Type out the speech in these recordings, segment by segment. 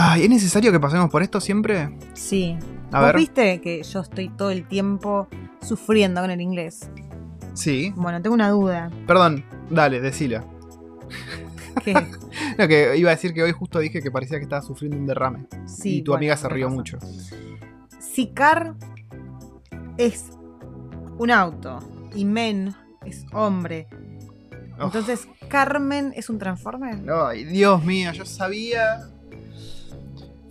Ay, ¿es necesario que pasemos por esto siempre? Sí. A ¿Vos ver. viste que yo estoy todo el tiempo sufriendo con el inglés? Sí. Bueno, tengo una duda. Perdón, dale, decilo. Que No, que iba a decir que hoy justo dije que parecía que estaba sufriendo un derrame. sí, y tu bueno, amiga se rió pasa. mucho. Si car es un auto y men es hombre, Oh. entonces Carmen es un transformer. Ay, Dios mío, yo sabía.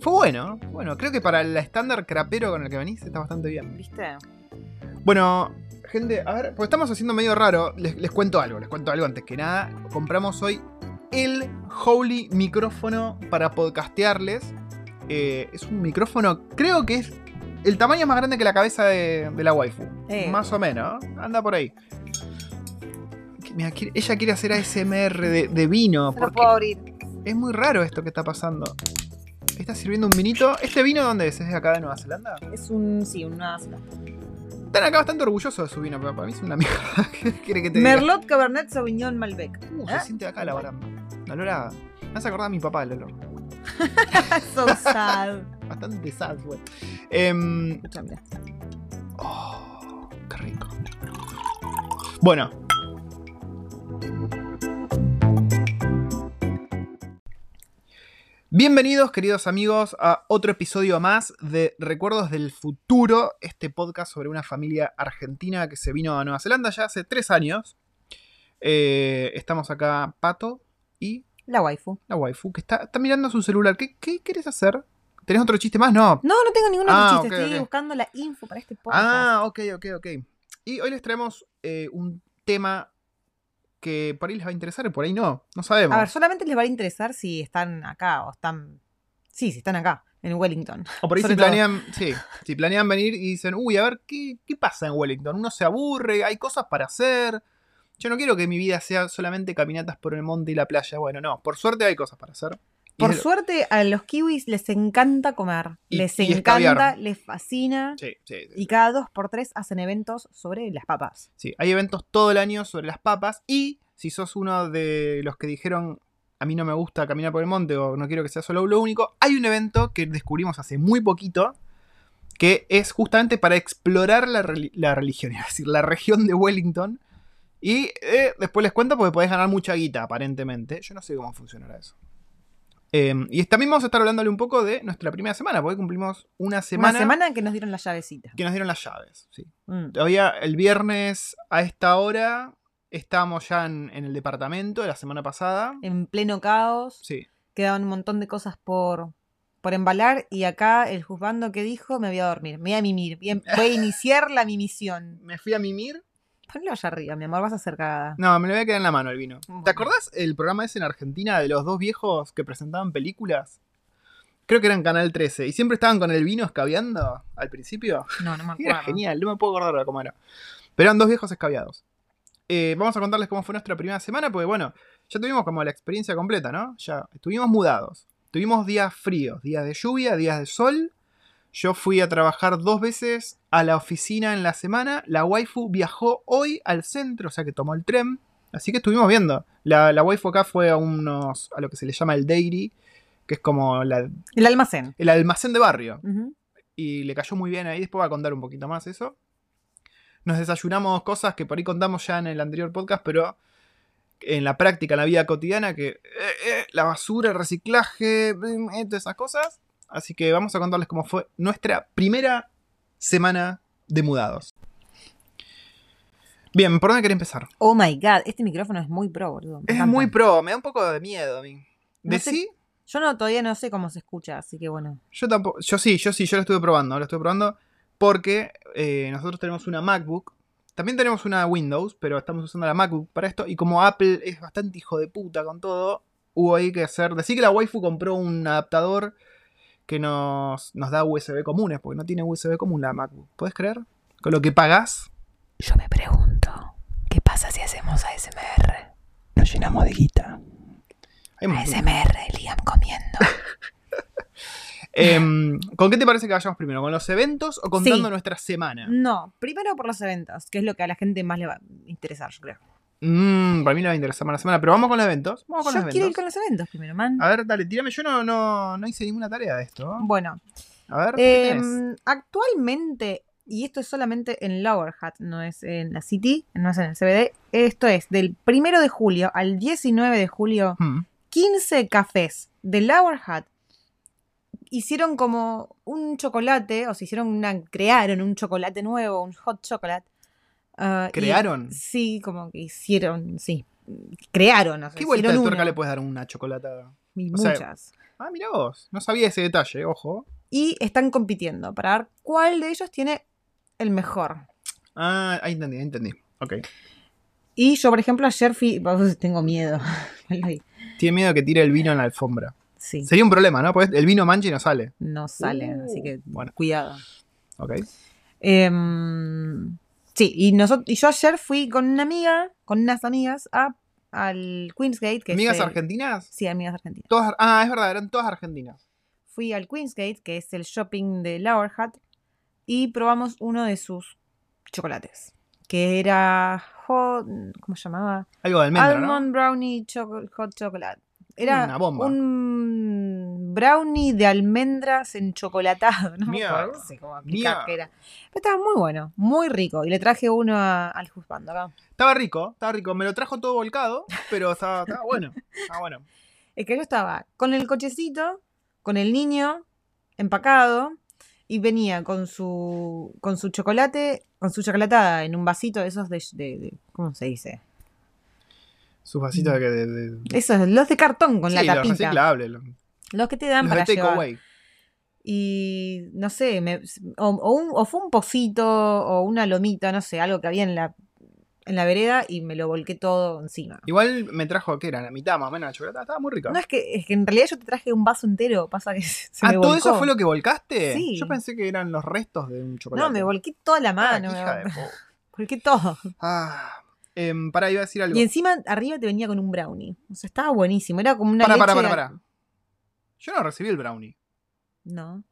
Fue bueno, bueno, creo que para el estándar crapero con el que venís está bastante bien. ¿Viste? Bueno, gente, a ver, pues estamos haciendo medio raro. Les, les cuento algo, les cuento algo antes que nada. Compramos hoy el Holy micrófono para podcastearles. Eh, es un micrófono, creo que es. El tamaño es más grande que la cabeza de, de la waifu. Eh. Más o menos, anda por ahí. Que- mira, quiere- ella quiere hacer ASMR de, de vino. No porque puedo abrir. es muy raro esto que está pasando. Está sirviendo un vinito. ¿Este vino dónde es? ¿Es de acá de Nueva Zelanda? Es un. Sí, una. Están acá bastante orgullosos de su vino, pero para mí es una mierda. ¿Qué quiere que te diga? Merlot Cabernet Sauvignon Malbec. Uh, ¿Eh? se siente acá la baranda. Un olor a... Me hace acordar a mi papá el olor. so sad. Bastante sad, güey. Em, Escucha, mira. oh, qué rico. Bueno. Bienvenidos, queridos amigos, a otro episodio más de Recuerdos del Futuro, este podcast sobre una familia argentina que se vino a Nueva Zelanda ya hace tres años. Eh, estamos acá, Pato y La waifu. la waifu, que está, está mirando su celular. ¿Qué, qué querés hacer? ¿Tenés otro chiste más? No. No, no tengo ningún otro Ah, chiste. Estoy buscando la info para este podcast. Ah, ok, ok, ok. Y hoy les traemos eh, un tema que por ahí les va a interesar y por ahí no. No sabemos. A ver, solamente les va a interesar si están acá o están. Sí, si están acá, en Wellington. o por ahí si planean, sí, si planean venir y dicen, uy, a ver, ¿qué, ¿qué pasa en Wellington? Uno se aburre, hay cosas para hacer. Yo no quiero que mi vida sea solamente caminatas por el monte y la playa. Bueno, no, por suerte hay cosas para hacer. Por suerte, a los kiwis les encanta comer. Y- les y encanta, les fascina. Sí, sí, sí. Y cada dos por tres hacen eventos sobre las papas. Sí, hay eventos todo el año sobre las papas y si sos uno de los que dijeron a mí no me gusta caminar por el monte o no quiero que sea solo lo único, hay un evento que descubrimos hace muy poquito que es justamente para explorar la religión, es decir, la región de Wellington. Y eh, después les cuento porque podés ganar mucha guita, aparentemente. Yo no sé cómo funcionará eso. Eh, y también vamos a estar hablándole un poco de nuestra primera semana, porque cumplimos una semana, Una semana que nos dieron las llavecitas. que nos dieron las llaves. Sí. Mm. Todavía el viernes a esta hora estábamos ya en, en el departamento de la semana pasada. En pleno caos. Sí. Quedaban un montón de cosas por, por embalar. Y acá el juzgando que dijo me voy a dormir. Me voy a mimir. Voy a iniciar la mimisión. Me fui a mimir. Ponlo allá arriba, mi amor, vas a cagada. No, me lo voy a quedar en la mano el vino. Bueno. ¿Te acordás el programa ese en Argentina de los dos viejos que presentaban películas? Creo que era en Canal 13. Y siempre estaban con el vino escabeando al principio. No, no me Era acuerdo. genial, no me puedo acordar cómo era. Pero eran dos viejos escabeados. Eh, vamos a contarles cómo fue nuestra primera semana, porque bueno, ya tuvimos como la experiencia completa, ¿no? Ya estuvimos mudados. Tuvimos días fríos, días de lluvia, días de sol. Yo fui a trabajar dos veces a la oficina en la semana. La waifu viajó hoy al centro, o sea que tomó el tren. Así que estuvimos viendo. La, la waifu acá fue a unos. a lo que se le llama el dairy, que es como la- El almacén. el almacén de barrio y le cayó muy bien ahí. Después va a contar un poquito más eso. Nos desayunamos cosas que por ahí contamos ya en el anterior podcast, pero en la práctica, en la vida cotidiana, que eh, eh, la basura, el reciclaje, eh, todas esas cosas. Así que vamos a contarles cómo fue nuestra primera semana de mudados. Bien, ¿por dónde querés empezar? Oh my god, este micrófono es muy pro, boludo. Es muy pro, me da un poco de miedo a mí. No ¿De sé- sí? Yo no, todavía no sé cómo se escucha, así que bueno. Yo tampoco. Yo sí, yo sí, yo lo estuve probando. Lo estuve probando porque eh, nosotros tenemos una MacBook. También tenemos una Windows, pero estamos usando la MacBook para esto. Y como Apple es bastante hijo de puta con todo, hubo ahí que hacer. Decir que la waifu compró un adaptador que nos, nos da USB comunes, porque no tiene USB común la MacBook. ¿Puedes creer? Con lo que pagás. Yo me pregunto, ¿qué pasa si hacemos ASMR? Nos llenamos de guita. ASMR, Liam comiendo. Em, ¿Con qué te parece que vayamos primero? ¿Con los eventos o contando Sí. nuestra semana? No, primero por los eventos, que es lo que a la gente más le va a interesar, yo creo. Mmm, para mí no va a interesar más la semana, pero vamos con los eventos. Vamos con Yo los quiero ir con los eventos primero, man. A ver, dale, tírame. Yo no, no, no hice ninguna tarea de esto. Bueno, A ver, ¿qué tenés? em, actualmente, y esto es solamente en Lower Hat, no es en la City, no es en el CBD, esto es del primero de julio al 19 de julio, Hmm. 15 cafés de Lower Hat hicieron como un chocolate, o se hicieron una, crearon un chocolate nuevo, un hot chocolate. Ah, y- ¿Crearon? sí, como que hicieron, sí. Crearon, o sea, ¿Qué vuelta de tuerca le puedes dar una chocolatada? y o sea, muchas. Ah, mira vos. No sabía ese detalle, ojo. Y están compitiendo para ver cuál de ellos tiene el mejor. Ah, ahí entendí, ahí entendí. Ok. Y yo, por ejemplo, ayer fui. Tengo miedo. Tiene miedo que tire el vino en la alfombra. sí, Sería un problema, ¿no? Porque el vino mancha y no sale. no sale, Uh, así que bueno. cuidado. Ok. Em, sí, y, nosotros, y yo ayer fui con una amiga, con unas amigas, a, al Queensgate. Que es ¿Amigas el- argentinas? Sí, amigas argentinas. Todas, ah, es verdad, eran todas argentinas. Fui al Queensgate, que es el shopping de Lower Hat, y probamos uno de sus chocolates. Que era hot, ¿cómo se llamaba? Algo de almendra, ¿no? Almond Brownie choco- Hot Chocolate. Era Una bomba. un brownie de almendras en chocolatado. No, me acuerdo, no sé cómo era. Pero estaba muy bueno, muy rico. Y le traje uno a- al juzgando acá. Estaba rico, estaba rico. Me lo trajo todo volcado, pero estaba, estaba bueno. Estaba bueno. Es que yo estaba con el cochecito, con el niño empacado. Y venía con su con su chocolate, con su chocolatada en un vasito de esos de, de- de- ¿cómo se dice? Sus vasitos de, Esos, los de cartón con sí, la los tapita. reciclables. Los, que te dan los para de llevar. Y no sé, me- o, o un- o fue un pocito o una lomita, no sé, algo que había en la, en la vereda y me lo volqué todo encima. Igual me trajo, ¿qué era? La mitad más o menos de chocolate. Estaba muy rica. No es que, es que en realidad yo te traje un vaso entero, pasa que se ah, me ¿todo eso fue lo que volcaste? Sí. Yo pensé que eran los restos de un chocolate. No, me volqué toda la Ah, mano, qué me volqué todo. Ah, em, pará, iba a decir algo. Y encima arriba te venía con un brownie. O sea, estaba buenísimo, era como una leche pará, de- pará. Yo no recibí el brownie. No,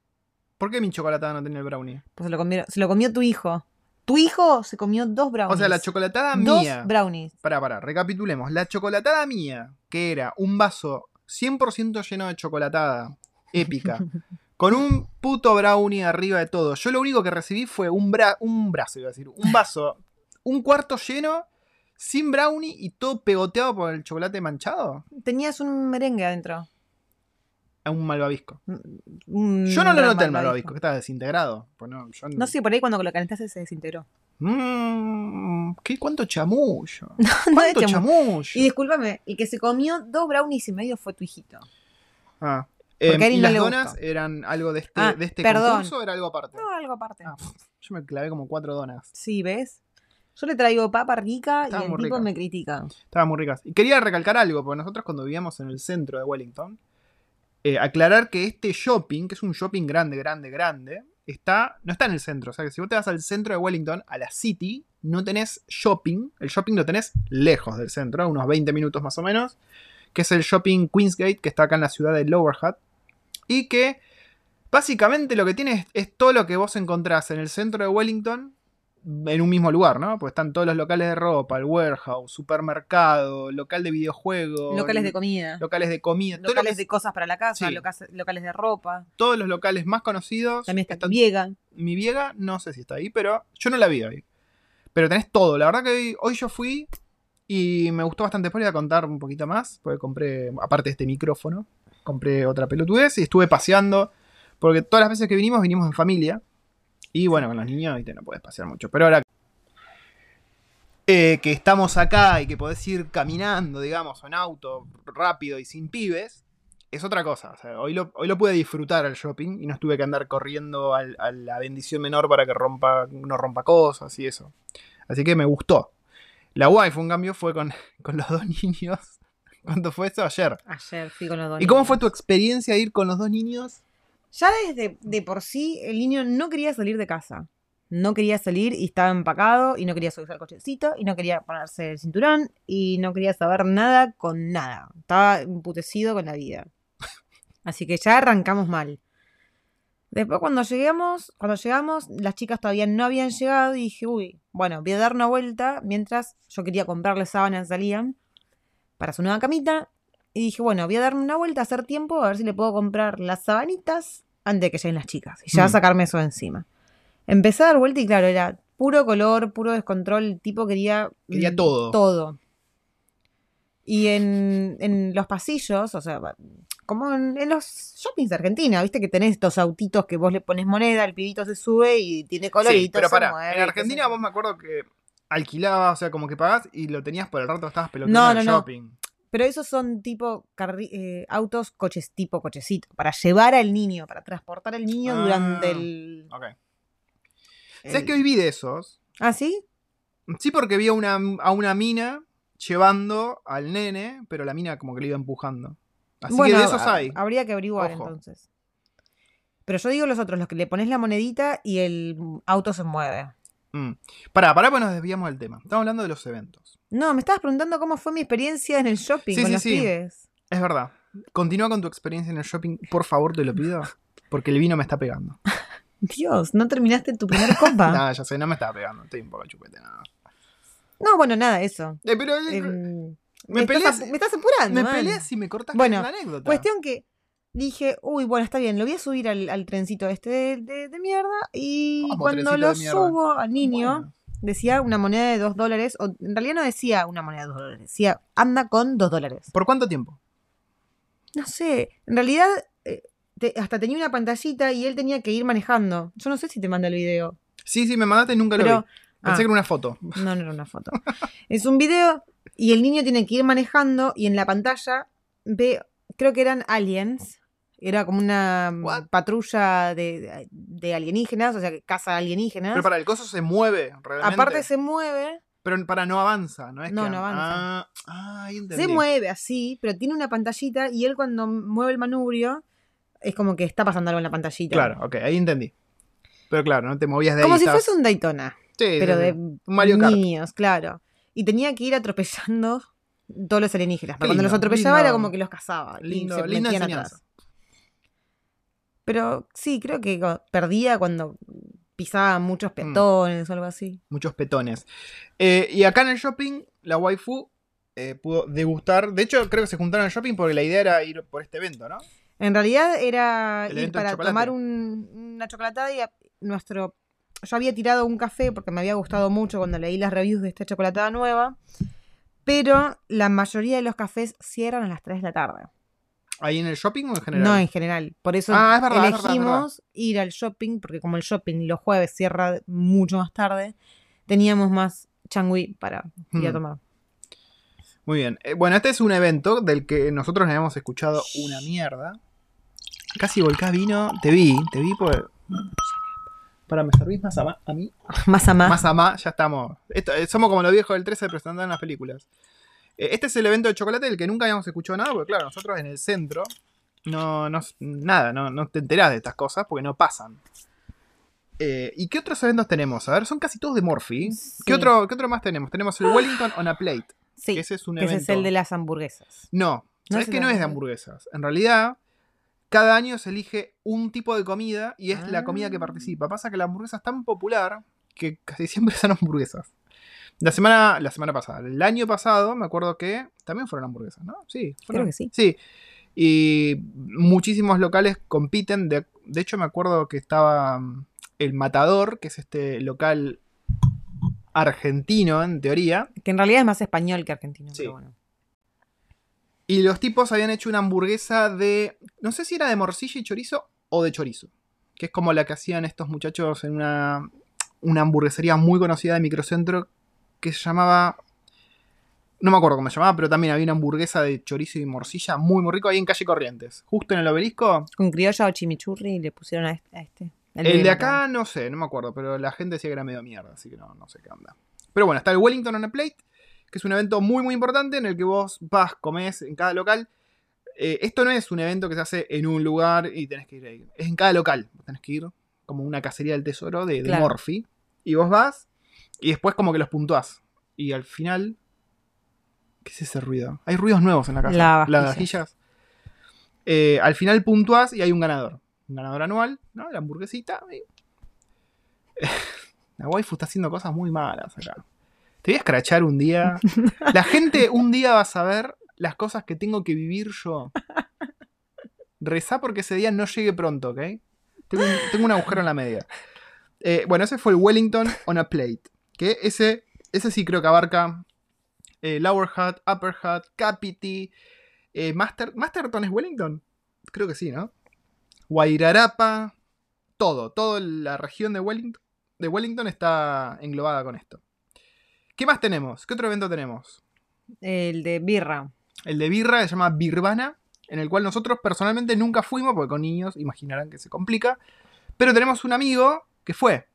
¿Por qué mi chocolatada no tenía el brownie? pues se lo, comió, se lo comió tu hijo. Tu hijo se comió dos brownies. O sea, la chocolatada Dos mía. brownies. Pará, pará, recapitulemos. La chocolatada mía, que era un vaso 100% lleno de chocolatada épica, con un puto brownie arriba de todo. Yo lo único que recibí fue un, bra un brazo, iba a decir, un vaso, un cuarto lleno, sin brownie y todo pegoteado por el chocolate manchado. Tenías un merengue adentro. A un malvavisco. Un Yo no lo noté el malvavisco. que estaba desintegrado. Pues no, yo No sé, por ahí cuando lo calentaste se desintegró. Mm, ¿qué, ¿Cuánto chamullo? No ¿Cuánto chamu- chamullo? Y discúlpame, el que se comió dos brownies y medio fue tu hijito. Ah. Porque Em, a ¿Y no las le donas gustó. eran algo de este, Ah, de este perdón. concurso o era algo aparte? No, algo aparte. Ah, yo me clavé como cuatro donas. Sí, ¿ves? Yo le traigo papa rica Estaba y el tipo rica. me critica. Estaban muy ricas. Y quería recalcar algo, porque nosotros cuando vivíamos en el centro de Wellington, eh, aclarar que este shopping, que es un shopping grande, grande, grande, está, no está en el centro. O sea que si vos te vas al centro de Wellington, a la City, no tenés shopping. El shopping lo tenés lejos del centro, a unos 20 minutos más o menos. Que es el shopping Queensgate, que está acá en la ciudad de Lower Hutt. Y que básicamente lo que tiene es, es todo lo que vos encontrás en el centro de Wellington en un mismo lugar, ¿no? Pues están todos los locales de ropa, el warehouse, supermercado, local de videojuegos, Locales de comida. locales de comida, que Locales es- de cosas para la casa, Sí. locales de ropa. todos los locales más conocidos. También está están- Viega. Mi Viega, no sé si está ahí, pero yo no la vi ahí. Pero tenés todo. La verdad que hoy, hoy yo fui y me gustó bastante. Después voy a contar un poquito más, porque compré, aparte de este micrófono, compré otra pelotudez y estuve paseando. Porque todas las veces que vinimos, vinimos en familia. Y bueno, con los niños, viste, no puedes pasear mucho. Pero ahora eh, que estamos acá y que podés ir caminando, digamos, en auto, rápido y sin pibes, es otra cosa. O sea, hoy, lo, hoy lo pude disfrutar al shopping y no tuve que andar corriendo al- a la bendición menor para que rompa, no rompa cosas y eso. Así que me gustó. La wifi, en cambio, fue con, con los dos niños. ¿Cuánto fue eso? Ayer. Ayer fui con los dos ¿Y cómo fue tu experiencia de ir con los dos niños? Ya desde de por sí el niño no quería salir de casa. No quería salir y estaba empacado y no quería subirse al cochecito y no quería ponerse el cinturón y no quería saber nada con nada. Estaba emputecido con la vida. Así que ya arrancamos mal. Después cuando llegamos, cuando llegamos, las chicas todavía no habían llegado y dije, uy, bueno, voy a dar una vuelta mientras yo quería comprarle sábanas a Liam para su nueva camita. Y dije, bueno, voy a darme una vuelta, hacer tiempo, a ver si le puedo comprar las sabanitas antes de que lleguen las chicas. Y ya Mm. sacarme eso de encima. Empecé a dar vuelta y claro, era puro color, puro descontrol. El tipo quería... Quería todo. Todo. Y en, en los pasillos, o sea, como en, en los shoppings de Argentina, viste que tenés estos autitos que vos le pones moneda, el pibito se sube y tiene color Sí, pero para, mueve, en Argentina vos me acuerdo que alquilabas, o sea, como que pagás y lo tenías por el rato, estabas peloteando No, en el no, no. shopping. Pero esos son tipo eh, autos, coches tipo cochecito, para llevar al niño, para transportar al niño Ah, durante el, Ok. el- ¿Sabes que hoy vi de esos? ¿Ah, sí? Sí, porque vi a una, a una mina llevando al nene, pero la mina como que le iba empujando. Así que de esos ha- hay. Habría que averiguar Ojo. entonces. Pero yo digo los otros, los que le pones la monedita y el auto se mueve. Mm. Pará, pará, pues nos desviamos del tema. Estamos hablando de los eventos. No, me estabas preguntando cómo fue mi experiencia en el shopping Sí, con sí, los sí. pibes. Es verdad. Continúa con tu experiencia en el shopping, por favor, te lo pido. Porque el vino me está pegando. Dios, ¿no terminaste tu primer copa? Nada, ya sé, no me está pegando. Estoy un poco chupete, nada. No, bueno, nada, eso. Eh, pero eh, Em, me, estás peleas, me estás apurando. me man. peleas si me cortas Bueno, la anécdota. Cuestión que dije, uy, bueno, está bien, lo voy a subir al, al trencito este de, de- de mierda. Y Vamos, cuando lo subo al niño, Bueno. decía una moneda de dos dólares. O en realidad no decía una moneda de dos dólares, decía anda con dos dólares. ¿Por cuánto tiempo? No sé, en realidad eh, te- hasta tenía una pantallita y él tenía que ir manejando. Yo no sé si te manda el video. Sí, sí, me mandaste y nunca lo vi. Pensé ah. que era una foto. No, no era una foto. es un video y el niño tiene que ir manejando y en la pantalla ve, creo que eran aliens. Era como una mm, What? patrulla de, de alienígenas, o sea, que caza alienígenas. Pero para el coso se mueve, realmente. Aparte se mueve, Pero para no avanza, ¿no es No, que no avanza. Ah, ah, se mueve así, pero tiene una pantallita y él cuando mueve el manubrio es como que está pasando algo en la pantallita. Claro, ok, ahí entendí. Pero claro, no te movías de ahí. Como si fuese un Daytona, Sí, pero de Mario Kart. niños, claro. Y tenía que ir atropellando todos los alienígenas. Pero cuando los lindo, atropellaba era como que los cazaba. y Lindo, se metían enseñanza. atrás. Pero sí, creo que perdía cuando pisaba muchos Mm. peatones o algo así. Muchos petones. Eh, y acá en el shopping, la waifu eh, pudo degustar. De hecho, creo que se juntaron al shopping porque la idea era ir por este evento, ¿no? En realidad era El ir para tomar un- una chocolatada y a- nuestro... Yo había tirado un café porque me había gustado mucho cuando leí las reviews de esta chocolatada nueva. Pero la mayoría de los cafés cierran a las 3 de la tarde. ¿Ahí en el shopping o en general? No en general. Por eso Ah, es verdad, es verdad, es elegimos ir al shopping, porque como el shopping los jueves cierra mucho más tarde, teníamos más changui para ir a Hmm. tomar. Muy bien. Eh, bueno, este es un evento del que nosotros hemos escuchado una mierda. Casi volcás vino. Te vi, te vi por. Para, ¿me servís más a, a mí? Más a más. Más a más, ya estamos. Esto- eh, somos como los viejos del 13 presentando en las películas. Eh, este es el evento de chocolate del que nunca habíamos escuchado nada, porque claro, nosotros en el centro no, no nada, no, no te enterás de estas cosas porque no pasan. Eh, ¿Y qué otros eventos tenemos? A ver, son casi todos de Morphy. Sí. ¿Qué, otro, ¿Qué otro más tenemos? Tenemos el Wellington on a Plate. Sí, que ese es un que ese evento. es el de las hamburguesas. No, No es que no es de hamburguesas. En realidad, cada año se elige un tipo de comida y es la Ah. comida que participa. Pasa que la hamburguesa es tan popular que casi siempre son hamburguesas. La semana, la semana pasada, el año pasado, me acuerdo que también fueron hamburguesas, ¿no? Sí, fueron. Creo que sí. Sí. Y muchísimos locales compiten. De, de hecho, me acuerdo que estaba mm, el Matador, que es este local argentino, en teoría. Que en realidad es más español que argentino. Sí. pero bueno. Y los tipos habían hecho una hamburguesa de. No sé si era de morcilla y chorizo o de chorizo. Que es como la que hacían estos muchachos en una, una hamburguesería muy conocida de microcentro que se llamaba. No me acuerdo cómo se llamaba, pero también había una hamburguesa de chorizo y morcilla muy, muy rico ahí en calle Corrientes. Justo en el obelisco. Con criolla o chimichurri le pusieron a este. a este. El, de acá. acá no sé, no me acuerdo, pero la gente decía que era medio mierda, así que no, no sé qué onda. Pero bueno, está el Wellington on a Plate, que es un evento muy, muy importante en el que vos vas, comés en cada local. Eh, esto no es un evento que se hace en un lugar y tenés que ir ahí. Es en cada local. Tenés que ir como una cacería del tesoro de, de Claro. Morphy. Y vos vas y después como que los puntuás. Y al final... ¿Qué es ese ruido? Hay ruidos nuevos en la casa. La Las vajilla. vajillas. Eh, al final puntuás y hay un ganador. un ganador anual, ¿no? La hamburguesita. y- La waifu está haciendo cosas muy malas acá. Te voy a escrachar un día. La gente un día va a saber las cosas que tengo que vivir yo. Rezá porque ese día no llegue pronto, ¿ok? Tengo un, tengo un agujero en la media. Eh, bueno, ese fue el Wellington on a Plate. Que ese, ese sí creo que abarca eh, Lower Hat, Upper Hat, Capiti, eh, Master, Masterton es Wellington. Creo que sí, ¿no? Guairarapa, todo, toda la región de Wellington, de Wellington está englobada con esto. ¿Qué más tenemos? ¿Qué otro evento tenemos? El de birra. El de birra se llama Birvana, en el cual nosotros personalmente nunca fuimos, porque con niños imaginarán que se complica. Pero tenemos un amigo que fue,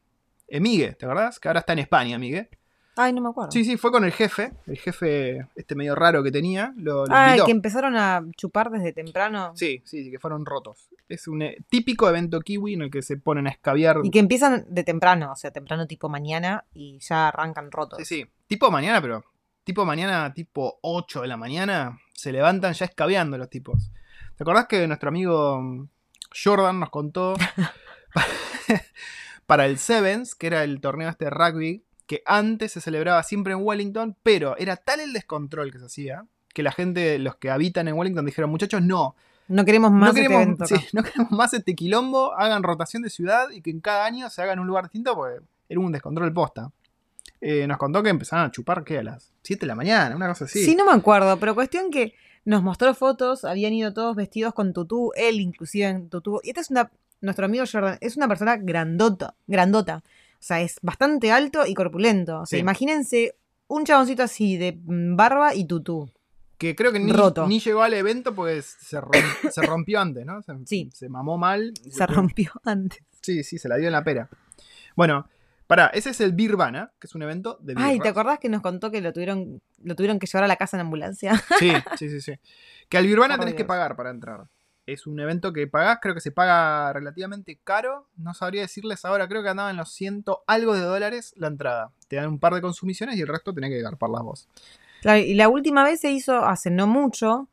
Emigue, ¿te acordás? Que ahora está en España, Emigue. Ay, no me acuerdo. Sí, sí, fue con el jefe, el jefe este medio raro que tenía, lo, lo ah, invitó. que empezaron a chupar desde temprano. Sí, sí, sí, que fueron rotos. Es un eh, típico evento kiwi en el que se ponen a escabiar. Y que empiezan de temprano, o sea, temprano tipo mañana y ya arrancan rotos. Sí, sí. Tipo mañana, pero. Tipo mañana, tipo 8 de la mañana, se levantan ya escabeando los tipos. ¿Te acordás que nuestro amigo mm, Jordan nos contó para el Sevens, que era el torneo este de rugby, que antes se celebraba siempre en Wellington, pero era tal el descontrol que se hacía, que la gente, los que habitan en Wellington, dijeron, muchachos, no, No queremos más no este queremos, evento sí, acá. no queremos más este quilombo, hagan rotación de ciudad y que en cada año se haga en un lugar distinto, porque era un descontrol posta. Eh, nos contó que empezaron a chupar, ¿qué? A las 7 de la mañana, una cosa así. Sí. no me acuerdo, pero cuestión que nos mostró fotos, habían ido todos vestidos con tutú, él inclusive en tutú. Y este es una, nuestro amigo Jordan, es una persona grandota, grandota. O sea, es bastante alto y corpulento. O sea, Sí. imagínense un chaboncito así de mm, barba y tutú. Que creo que ni, Roto. ni llegó al evento porque se, se rompió antes, ¿no? Se, Sí. se mamó mal. Se rompió antes. Sí, sí, se la dio en la pera. Bueno, pará, ese es el Birvana, que es un evento de Ay, ¿te acordás que nos contó que lo tuvieron, lo tuvieron que llevar a la casa en ambulancia? Sí, sí, sí, sí. Que al Birvana tenés que pagar para entrar. Es un evento que pagás, creo que se paga relativamente caro. No sabría decirles ahora, creo que andaba en los ciento algo de dólares la entrada. Te dan un par de consumiciones y el resto tenés que garparlas vos. Claro, y la última vez se hizo hace no mucho,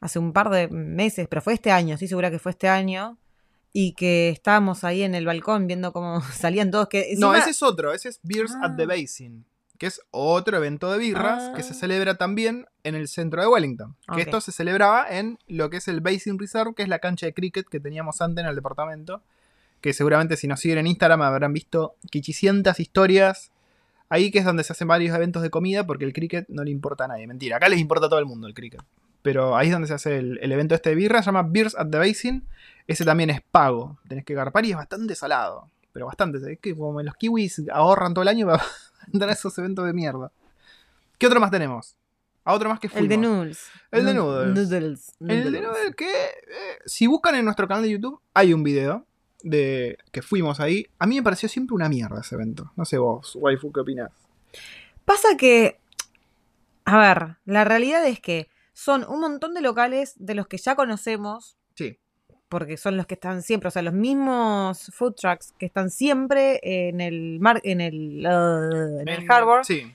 hace un par de meses, pero fue este año, estoy segura que fue este año, y que estábamos ahí en el balcón viendo cómo salían todos. Que No, ese es otro, ese es Beers at the Ah. Basin, que es otro evento de birras que se Ah. celebra también en el centro de Wellington. Que esto se celebraba en lo que es el Basin Reserve, que es la cancha de cricket que teníamos antes en el departamento. Que seguramente si nos siguen en Instagram habrán visto quichicientas historias ahí, que es donde se hacen varios eventos de comida, porque el cricket no le importa a nadie. Mentira, acá les importa a todo el mundo el cricket. Pero ahí es donde se hace el, el evento este de birra, se llama Beers at the Basin. Ese también es pago, tenés que garpar y es bastante salado. Pero bastante, es que como los kiwis ahorran todo el año para entrar a esos eventos de mierda. ¿Qué otro más tenemos? A otro más que fuimos. el de noodles. El de noodles. Noodles. El de noodles. que, eh, si buscan en nuestro canal de YouTube, hay un video de que fuimos ahí. A mí me pareció siempre una mierda ese evento. No sé vos, waifu, ¿qué opinás? Pasa que, a ver, la realidad es que son un montón de locales de los que ya conocemos. Porque son los que están siempre, o sea, los mismos food trucks que están siempre en el mar, en el, uh, en el harbor, Sí.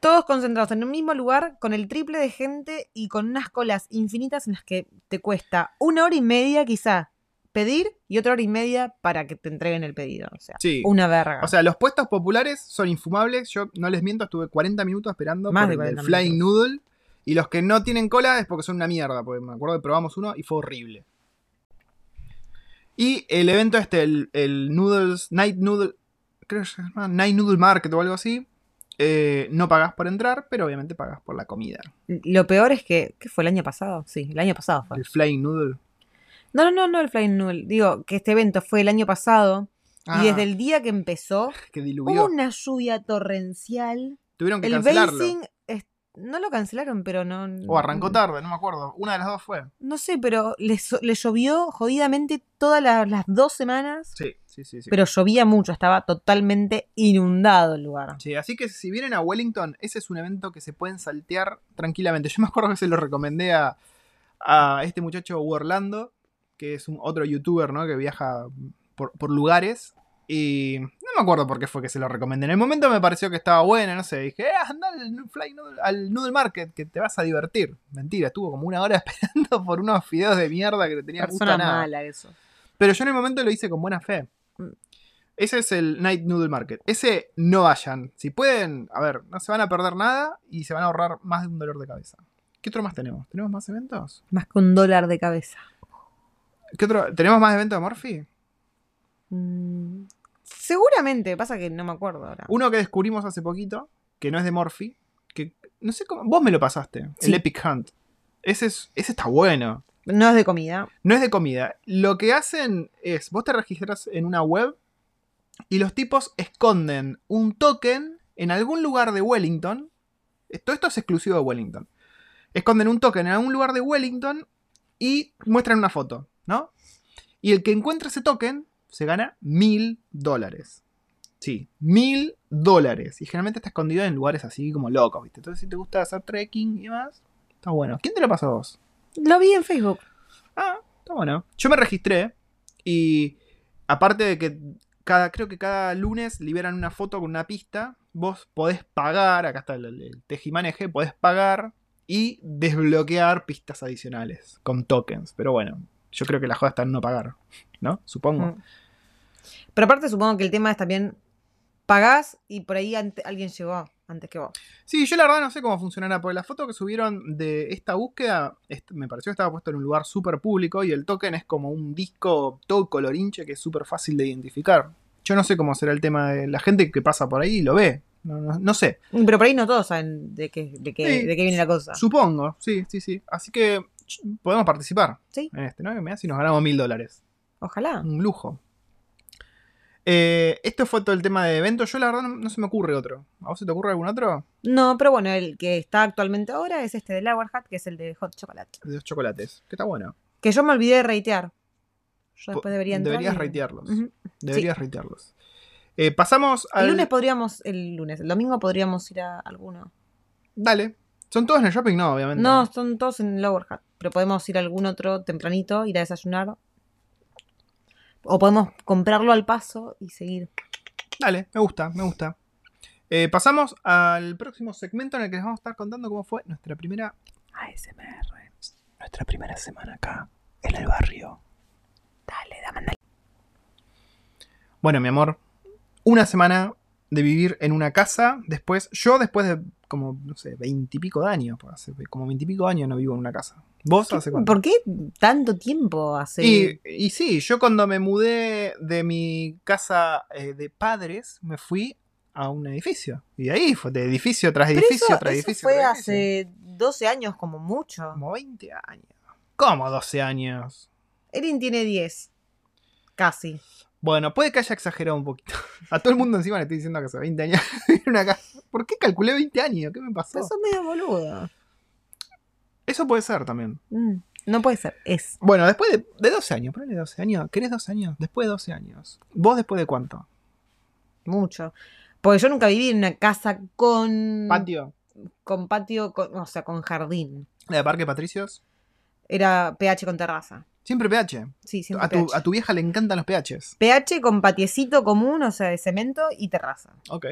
todos concentrados en un mismo lugar, con el triple de gente y con unas colas infinitas en las que te cuesta una hora y media quizá pedir y otra hora y media para que te entreguen el pedido. O sea, Sí. una verga. O sea, los puestos populares son infumables. Yo no les miento, estuve 40 minutos esperando Más por de el 40 del Flying minutos. Noodle. Y los que no tienen cola es porque son una mierda. Porque me acuerdo que probamos uno y fue horrible. Y el evento este, el, el Noodles, Night Noodle, creo que se llama Night Noodle Market o algo así. eh, no pagás por entrar, pero obviamente pagás por la comida. Lo peor es que, ¿qué fue el año pasado? Sí, el año pasado fue. El Flying Noodle. No, no, no, no el Flying Noodle. Digo que este evento fue el año pasado Ah, y desde el día que empezó que hubo una lluvia torrencial. Tuvieron que El cancelarlo. basing no lo cancelaron, pero no. O arrancó tarde, no me acuerdo. Una de las dos fue. No sé, pero le, le llovió jodidamente todas la- las dos semanas. Sí, sí, sí. sí. Pero llovía mucho, estaba totalmente inundado el lugar. Sí, así que si vienen a Wellington, ese es un evento que se pueden saltear tranquilamente. Yo me acuerdo que se lo recomendé a, a este muchacho Orlando, que es un otro youtuber, ¿no? Que viaja por, por lugares. Y no me acuerdo por qué fue que se lo recomendé. En el momento me pareció que estaba bueno, no sé. Dije, eh, anda al, Fly Noodle, al Noodle Market, que te vas a divertir. Mentira, estuvo como una hora esperando por unos fideos de mierda que te tenían gusto Persona a nada. mala eso. Pero yo en el momento lo hice con buena fe. Mm. Ese es el Night Noodle Market. Ese no vayan. Si pueden, a ver, no se van a perder nada y se van a ahorrar más de un dolor de cabeza. ¿Qué otro más tenemos? ¿Tenemos más eventos? Más que un dólar de cabeza. ¿Qué otro? ¿Tenemos más eventos de Morphy? Mm, seguramente, pasa que no me acuerdo ahora. Uno que descubrimos hace poquito, que no es de Morphy, que no sé cómo. Vos me lo pasaste, el. Epic Hunt. Ese, es, ese está bueno. No es de comida. No es de comida. Lo que hacen es, vos te registras en una web y los tipos esconden un token en algún lugar de Wellington. Todo esto es exclusivo de Wellington. Esconden un token en algún lugar de Wellington y muestran una foto, ¿no? Y el que encuentra ese token se gana mil dólares. Sí, mil dólares. Y generalmente está escondido en lugares así como locos, ¿viste? Entonces si te gusta hacer trekking y demás, está bueno. ¿Quién te lo pasó a vos? Lo vi en Facebook. Ah, está bueno. Yo me registré y aparte de que cada, creo que cada lunes liberan una foto con una pista, vos podés pagar, acá está el, el tejimaneje, podés pagar y desbloquear pistas adicionales con tokens. Pero bueno, yo creo que la joda está en no pagar, ¿no? Supongo. Mm. Pero aparte supongo que el tema es también pagás y por ahí ante- alguien llegó antes que vos. Sí, yo la verdad no sé cómo funcionará, porque la foto que subieron de esta búsqueda me pareció que estaba puesto en un lugar súper público y el token es como un disco todo colorinche que es súper fácil de identificar. Yo no sé cómo será el tema de la gente que pasa por ahí y lo ve. No, no- no sé. Pero por ahí no todos saben de qué, de qué, Sí. de qué viene la cosa. Supongo, sí, sí, sí. Así que podemos participar Sí. en este, ¿no? Mirá si nos ganamos mil dólares. Ojalá. Un lujo. Eh, esto fue todo el tema de eventos. Yo la verdad no, no se me ocurre otro. ¿A vos se te ocurre algún otro? No, pero bueno, el que está actualmente ahora es este de Lower Hat, que es el de Hot Chocolate. De los chocolates. Que está bueno. Que yo me olvidé de reitear. Yo después debería entrar. deberías y- reitearlos. Deberías reitearlos. Eh, pasamos al. El lunes podríamos, el lunes, el domingo podríamos ir a alguno. Dale. ¿Son todos en el shopping? No, obviamente. No, son todos en Lower Hat, pero podemos ir a algún otro tempranito, ir a desayunar. O podemos comprarlo al paso y seguir. Dale, me gusta, me gusta. Eh, pasamos al próximo segmento en el que les vamos a estar contando cómo fue nuestra primera ASMR. Nuestra primera semana acá, en el barrio. Dale, dame Bueno, mi amor, una semana de vivir en una casa. Después, yo después de como, no sé, veintipico de años, pues, hace como veintipico años no vivo en una casa. ¿Vos hace cuánto? ¿Por qué tanto tiempo hace? Y, y sí, yo cuando me mudé de mi casa eh, de padres, me fui a un edificio. Y ahí fue de edificio tras Pero edificio eso, tras eso edificio. fue tras edificio. hace 12 años como mucho. Como 20 años. ¿Cómo 12 años? Erin tiene 10. Casi. Bueno, puede que haya exagerado un poquito. A todo el mundo encima le estoy diciendo que hace 20 años una casa. ¿Por qué calculé 20 años? ¿Qué me pasó? Pero sos medio boludo. Eso puede ser también. Mm, no puede ser. Es. Bueno, después de, de 12 años, ponele 12 años. ¿Querés 12 años? Después de 12 años. ¿Vos después de cuánto? Mucho. Porque yo nunca viví en una casa con. Patio. Con patio, con- o sea, con jardín. ¿La de Parque Patricios? Era PH con terraza. Siempre PH. Sí, siempre A tu, PH. a tu vieja le encantan los PHs. PH con patiecito común, o sea, de cemento y terraza. Ok.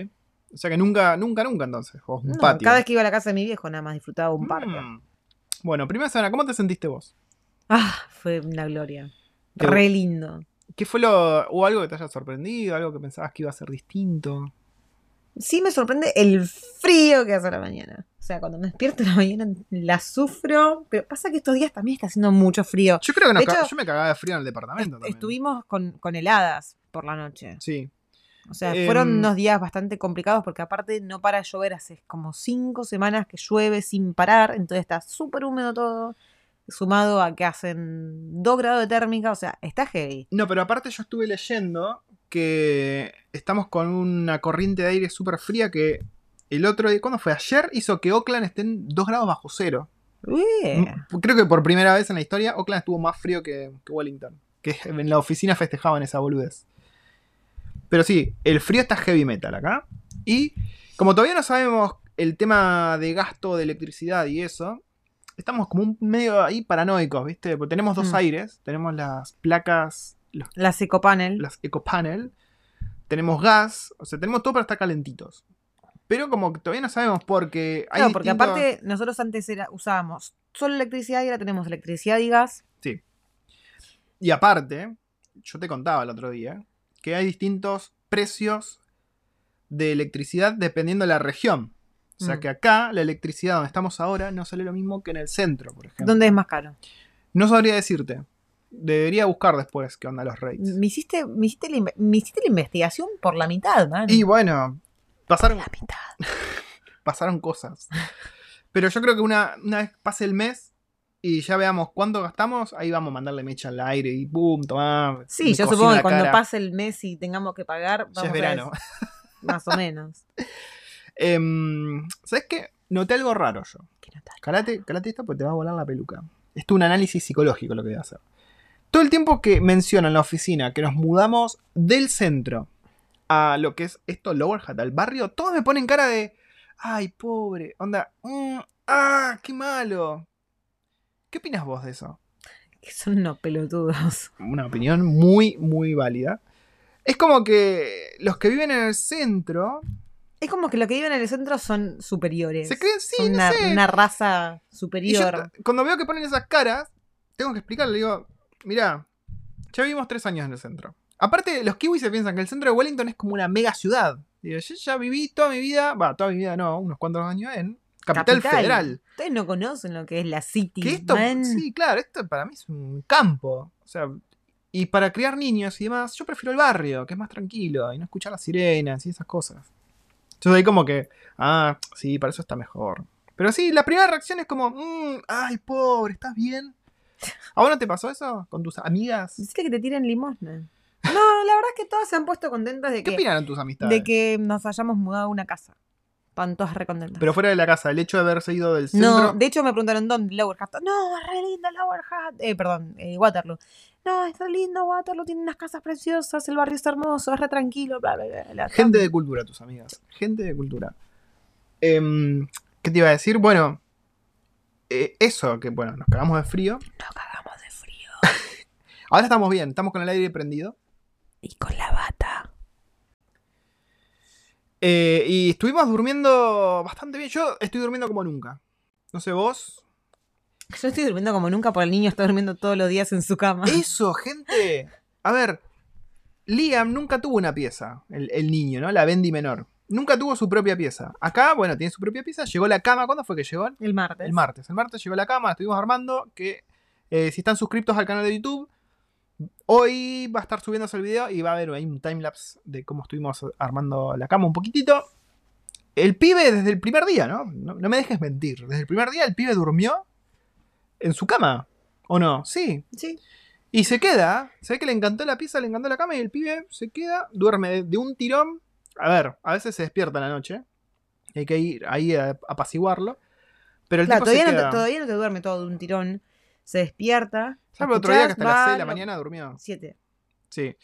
O sea que nunca, nunca, nunca entonces. O un No, patio. cada vez que iba a la casa de mi viejo nada más disfrutaba un parque. Mm. Bueno, primera semana, ¿cómo te sentiste vos? Ah, fue una gloria. Qué Re lindo. ¿Qué fue lo. ¿Hubo algo que te haya sorprendido? ¿Algo que pensabas que iba a ser distinto? Sí me sorprende el frío que hace a la mañana. O sea, cuando me despierto en la mañana la sufro. Pero pasa que estos días también está haciendo mucho frío. Yo creo que nos hecho, yo me cagaba de frío en el departamento también. Estuvimos con, con heladas por la noche. Sí. O sea, Em, fueron unos días bastante complicados porque aparte no para de llover hace como cinco semanas que llueve sin parar. Entonces está súper húmedo todo. Sumado a que hacen 2 grados de térmica. O sea, está heavy. No, pero aparte yo estuve leyendo que estamos con una corriente de aire súper fría que el otro día, ¿cuándo fue? Ayer hizo que Oakland esté en 2 grados bajo cero. Mm, Creo que por primera vez en la historia Oakland estuvo más frío que, que Wellington. Que en la oficina festejaban esa boludez. Pero sí, el frío está heavy metal acá. Y como todavía no sabemos el tema de gasto de electricidad y eso, estamos como un medio ahí paranoicos, ¿viste? Porque tenemos dos Mm. aires, tenemos las placas, los Las ecopanel. las ecopanel, tenemos gas, o sea, tenemos todo para estar calentitos. Pero como todavía no sabemos porque hay Claro, porque distintos- aparte nosotros antes era, usábamos solo electricidad y ahora tenemos electricidad y gas. Y aparte, yo te contaba el otro día, que hay distintos precios de electricidad dependiendo de la región. O sea Mm. que acá la electricidad donde estamos ahora no sale lo mismo que en el centro, por ejemplo. ¿Dónde es más caro? No sabría decirte. Debería buscar después qué onda los rates. Me hiciste, me hiciste, la, inve- me hiciste la investigación por la mitad, man. Y bueno, pasaron, la mitad. pasaron cosas. Pero yo creo que una, una vez pase el mes y ya veamos cuánto gastamos, ahí vamos a mandarle mecha al aire y boom, tomá. Sí, yo supongo que cuando cara. pase el mes y tengamos que pagar, Ya vamos es a verano. ver, más o menos. Em, ¿Sabes qué? Noté algo raro yo. ¿Qué? Calate, calate esto porque te va a volar la peluca. Esto es un análisis psicológico lo que voy a hacer. Todo el tiempo que menciona en la oficina que nos mudamos del centro a lo que es esto, Lower Hat, al barrio, todos me ponen cara de. Ay, pobre. Onda. mm, ah, qué malo. ¿Qué opinas vos de eso? Que son unos pelotudos. Una opinión muy, muy válida. Es como que los que viven en el centro Es como que los que viven en el centro son superiores. se creen, sí, son no una, sé. una raza yo superior. cuando veo que ponen esas caras, tengo que explicarle, digo, mirá, ya vivimos tres años en el centro. Aparte, los kiwis se piensan que el centro de Wellington es como una mega ciudad. Digo, yo ya viví toda mi vida, va, toda mi vida no, unos cuantos años en Capital, Federal. Ustedes no conocen lo que es la City. Que esto, man. sí, claro, esto para mí es un campo. O sea, y para criar niños y demás, yo prefiero el barrio, que es más tranquilo, y no escuchar las sirenas y esas cosas. Entonces ahí como que, ah, sí, para eso está mejor. Pero sí, la primera reacción es como, "Mm, ay, pobre, ¿estás bien? ¿A vos no te pasó eso con tus amigas? Decirle que te tiren limosna. No, la verdad es que todas se han puesto contentas de ¿Qué que, opinaron tus amistades? de que nos hayamos mudado a una casa. Están todas recontentas. Pero fuera de la casa, el hecho de haberse ido del centro... no, de hecho me preguntaron dónde, Lower Hat. No, es re lindo Lower Hat. Eh, perdón, eh, Waterloo. No, es re lindo Waterloo, tiene unas casas preciosas, el barrio está hermoso, es re tranquilo, bla, bla, bla. bla. Gente de cultura, tus amigas. Gente de cultura. Em, ¿Qué te iba a decir? Bueno, eh, eso, que bueno, nos cagamos de frío. Nos cagamos de frío. Ahora estamos bien, estamos con el aire prendido. Y con la bata. Eh, y estuvimos durmiendo bastante bien. Yo estoy durmiendo como nunca. No sé vos. Yo estoy durmiendo como nunca porque el niño está durmiendo todos los días en su cama. Eso, gente. A ver, Liam nunca tuvo una pieza, el, el niño, ¿no? La Bendy menor. Nunca tuvo su propia pieza. Acá, bueno, tiene su propia pieza. Llegó la cama. ¿Cuándo fue que llegó? El martes. El martes. El martes llegó la cama, la estuvimos armando. Que eh, si están suscriptos al canal de YouTube, hoy va a estar subiéndose el video y va a haber ahí un timelapse de cómo estuvimos armando la cama un poquitito. El pibe desde el primer día, ¿no? No, no me dejes mentir. Desde el primer día el pibe durmió en su cama. ¿O no? Sí. Sí. Y se queda. Se ve que le encantó la pieza, le encantó la cama y el pibe se queda, duerme de, de un tirón. A ver, a veces se despierta en la noche. Hay que ir ahí a apaciguarlo. Pero el Claro, tipo se todavía queda. todavía no te duerme todo de un tirón. Se despierta. ¿Sabes otro día que hasta las 6 de la mañana durmió? Siete. Sí.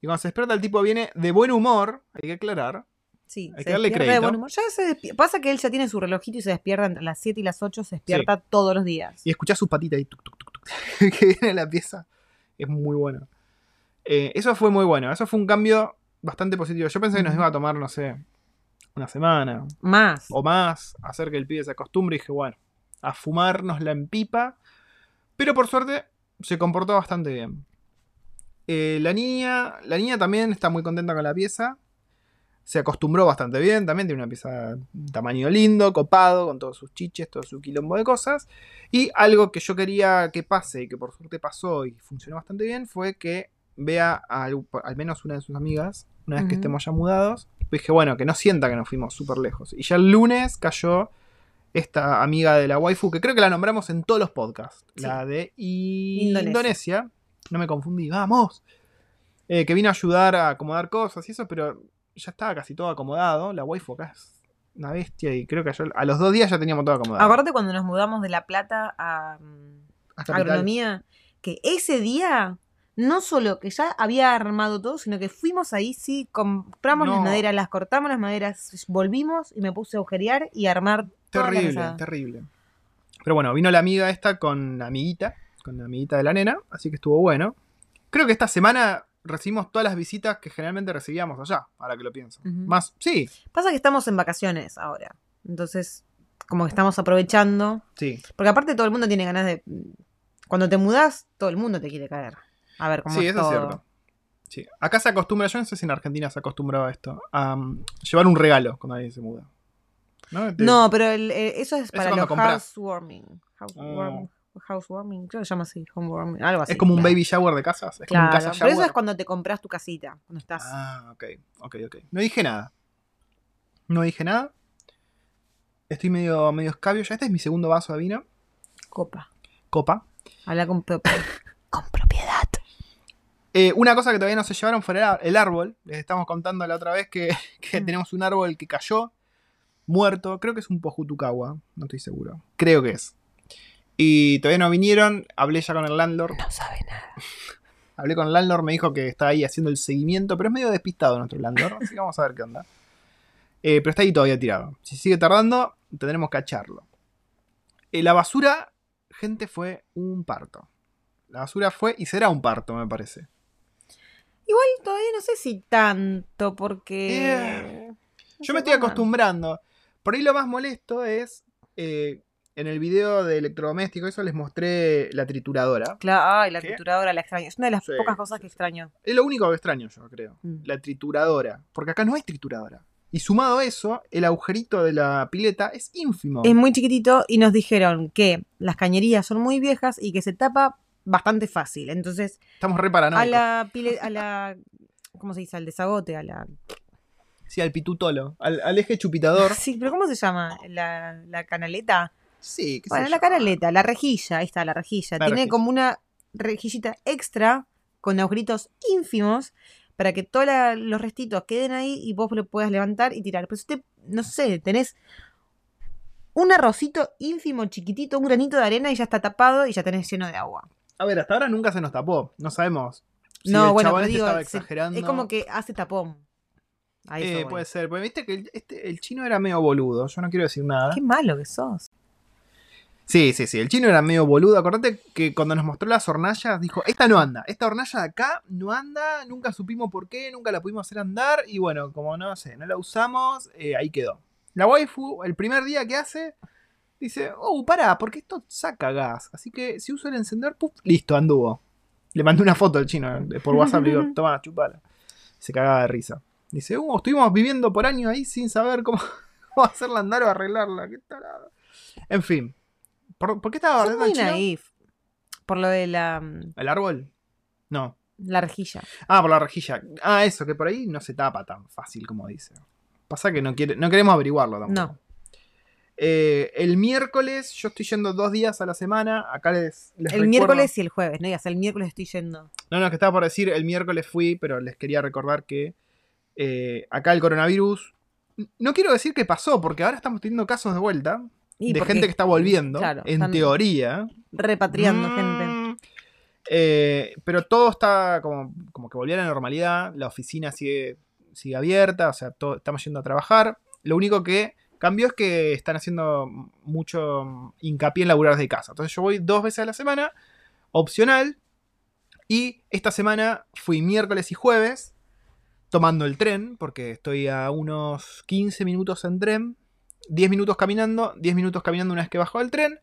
Y cuando se despierta el tipo viene de buen humor, hay que aclarar. Sí, Hay se que darle despierta de crédito. buen humor. Ya se Pasa que él ya tiene su relojito y se despierta entre las 7 y las 8, se despierta todos los días. Y escuchás sus patitas ahí tuc, tuc, tuc, tuc, que viene en la pieza. Es muy bueno. Eh, eso fue muy bueno. Eso fue un cambio bastante positivo. Yo pensé que nos iba a tomar, no sé, una semana Más. o más, hacer que el pibe se acostumbre. Y dije, bueno, a fumarnos en pipa. Pero por suerte se comportó bastante bien. Eh, la niña. La niña también está muy contenta con la pieza. Se acostumbró bastante bien. También tiene una pieza de tamaño lindo, copado, con todos sus chiches, todo su quilombo de cosas. Y algo que yo quería que pase y que por suerte pasó y funcionó bastante bien fue que vea a al, menos una de sus amigas, una vez que estemos ya mudados. Dije, bueno, que no sienta que nos fuimos súper lejos. Y ya el lunes cayó esta amiga de la waifu, que creo que la nombramos en todos los podcasts. Sí. La de Indonesia. Indonesia. No me confundí, vamos. Eh, que vino a ayudar a acomodar cosas y eso, pero ya estaba casi todo acomodado. La waifu acá es una bestia y creo que yo- a los dos días ya teníamos todo acomodado. Acuérdate cuando nos mudamos de La Plata a. Agronomía, que ese día no solo que ya había armado todo, sino que fuimos ahí, sí, compramos las maderas, las cortamos las maderas, volvimos y me puse a agujerear y a armar Terrible, terrible. Pero bueno, vino la amiga esta con la amiguita, con la amiguita de la nena, así que estuvo bueno. Creo que esta semana recibimos todas las visitas que generalmente recibíamos allá, ahora que lo pienso. Más, sí, Pasa que estamos en vacaciones ahora, entonces como que estamos aprovechando, sí. porque aparte todo el mundo tiene ganas de... Cuando te mudas, todo el mundo te quiere caer. A ver cómo Sí, es eso todo. es cierto. Sí. Acá se acostumbra, yo no sé si en Argentina se acostumbraba a esto, a um, llevar un regalo cuando alguien se muda. ¿No? Pero el- eh, eso es para cuando los housewarming. Housewarming. Ah. housewarming, creo que se llama así, homewarming, algo así. Es como un baby shower de casas. Es como un casa pero eso shower. es cuando te compras tu casita, cuando estás... Ah, ok, ok, ok. No dije nada. No dije nada. Estoy medio, medio escabio ya. Este es mi segundo vaso de vino. Copa. Copa. Habla con, pro- con propiedad. Eh, una cosa que todavía no se llevaron fue el, el árbol. Les estamos contando la otra vez que, que Mm. tenemos un árbol que cayó, muerto. Creo que es un pojutucagua, no estoy seguro. Creo que es. Y todavía no vinieron. Hablé ya con el landlord. No sabe nada. Hablé con el landlord, me dijo que está ahí haciendo el seguimiento, pero es medio despistado nuestro landlord, así que vamos a ver qué onda. Eh, pero está ahí todavía tirado. Si sigue tardando, tendremos que echarlo. Eh, la basura, gente, fue un parto. La basura fue y será un parto, me parece. Igual todavía no sé si tanto, porque... Eh, Yo me estoy acostumbrando. Por ahí lo más molesto es. eh, en el video de electrodoméstico, eso les mostré la trituradora. Claro, ay, la ¿Qué? trituradora la extraño. Es una de las Sí, pocas cosas sí, que extraño. Es lo único que extraño yo, creo. Mm. La trituradora. Porque acá no hay trituradora. Y sumado a eso, el agujerito de la pileta es ínfimo. Es muy chiquitito y nos dijeron que las cañerías son muy viejas y que se tapa bastante fácil. Entonces, Estamos re a la pile, a la ¿cómo se dice? Al desagote, a la Sí, al pitutolo. Al, al eje chupitador. Sí, pero ¿cómo se llama? La, la canaleta. Sí, qué sé Bueno, yo. la canaleta, la rejilla, ahí está, la rejilla. La Tiene rejilla. como una rejillita extra con agujeritos ínfimos para que todos los restitos queden ahí y vos lo puedas levantar y tirar. Pero si usted, no sé, tenés un arrocito ínfimo, chiquitito, un granito de arena y ya está tapado y ya tenés lleno de agua. A ver, hasta ahora nunca se nos tapó. No sabemos. si no, el bueno, chabón pero este digo, estaba se- exagerando. es como que hace tapón. A eso Eh, puede ser. Porque viste que el, este- el chino era medio boludo. Yo no quiero decir nada. Qué malo que sos. Sí, sí, sí. El chino era medio boludo. Acordate que cuando nos mostró las hornallas, dijo: Esta no anda. Esta hornalla de acá no anda. Nunca supimos por qué. Nunca la pudimos hacer andar. Y bueno, como no sé, no la usamos, eh, ahí quedó. La waifu, el primer día que hace, dice: Oh, pará, porque esto saca gas. Así que si uso el encendedor, puf, listo, anduvo. Le mandé una foto al chino eh, por WhatsApp. le digo: Toma, chupala. Se cagaba de risa. Dice: Uh, estuvimos viviendo por años ahí sin saber cómo, cómo hacerla andar o arreglarla. Qué tarado. En fin. ¿Por, por qué estaba muy naif. Por lo de la, mm, ¿El árbol? No. la rejilla. Ah, por la rejilla. Ah, eso, que por ahí no se tapa tan fácil como dice. Pasa que no, quiere, no queremos averiguarlo tampoco. No. Eh, el miércoles, yo estoy yendo dos días a la semana. Acá les, les El recuerdo- miércoles y el jueves, ¿no? Hasta el miércoles estoy yendo. No, no, que estaba por decir, el miércoles fui, pero les quería recordar que eh, acá el coronavirus. No quiero decir que pasó, porque ahora estamos teniendo casos de vuelta. Y de porque- gente que está volviendo, claro, en teoría. Repatriando Mm, gente. eh, pero todo está como, como que volvió a la normalidad. La oficina sigue, sigue abierta. O sea, todo- estamos yendo a trabajar. Lo único que cambió es que están haciendo mucho hincapié en laburar de casa. Entonces yo voy dos veces a la semana. Opcional. Y esta semana fui miércoles y jueves. Tomando el tren. Porque estoy a unos 15 minutos en tren. 10 minutos caminando. 10 minutos caminando una vez que bajo del tren.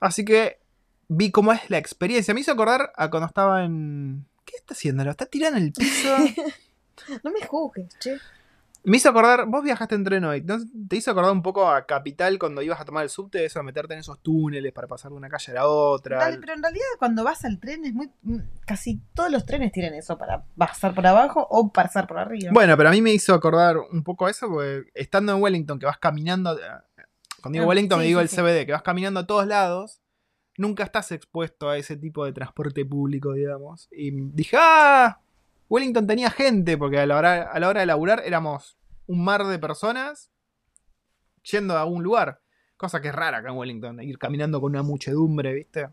Así que vi cómo es la experiencia. Me hizo acordar a cuando estaba en. ¿Qué está haciendo? ¿Lo está tirando el piso? No me juzgues, che. Me hizo acordar. Vos viajaste en tren hoy. ¿Te hizo acordar un poco a Capital cuando ibas a tomar el subte? Eso de meterte en esos túneles para pasar de una calle a la otra. Dale, pero en realidad cuando vas al tren es muy... mm, Casi todos los trenes tienen eso para pasar por abajo o pasar por arriba. Bueno, pero a mí me hizo acordar un poco a eso, porque estando en Wellington, que vas caminando. eh, Cuando digo Ah, Wellington, sí, me digo sí, el sí. CBD, que vas caminando a todos lados. Nunca estás expuesto a ese tipo de transporte público, digamos. Y dije, ¡ah! Wellington tenía gente, porque a la hora, a la hora de laburar éramos un mar de personas yendo a algún lugar. Cosa que es rara acá en Wellington, ir caminando con una muchedumbre, ¿viste?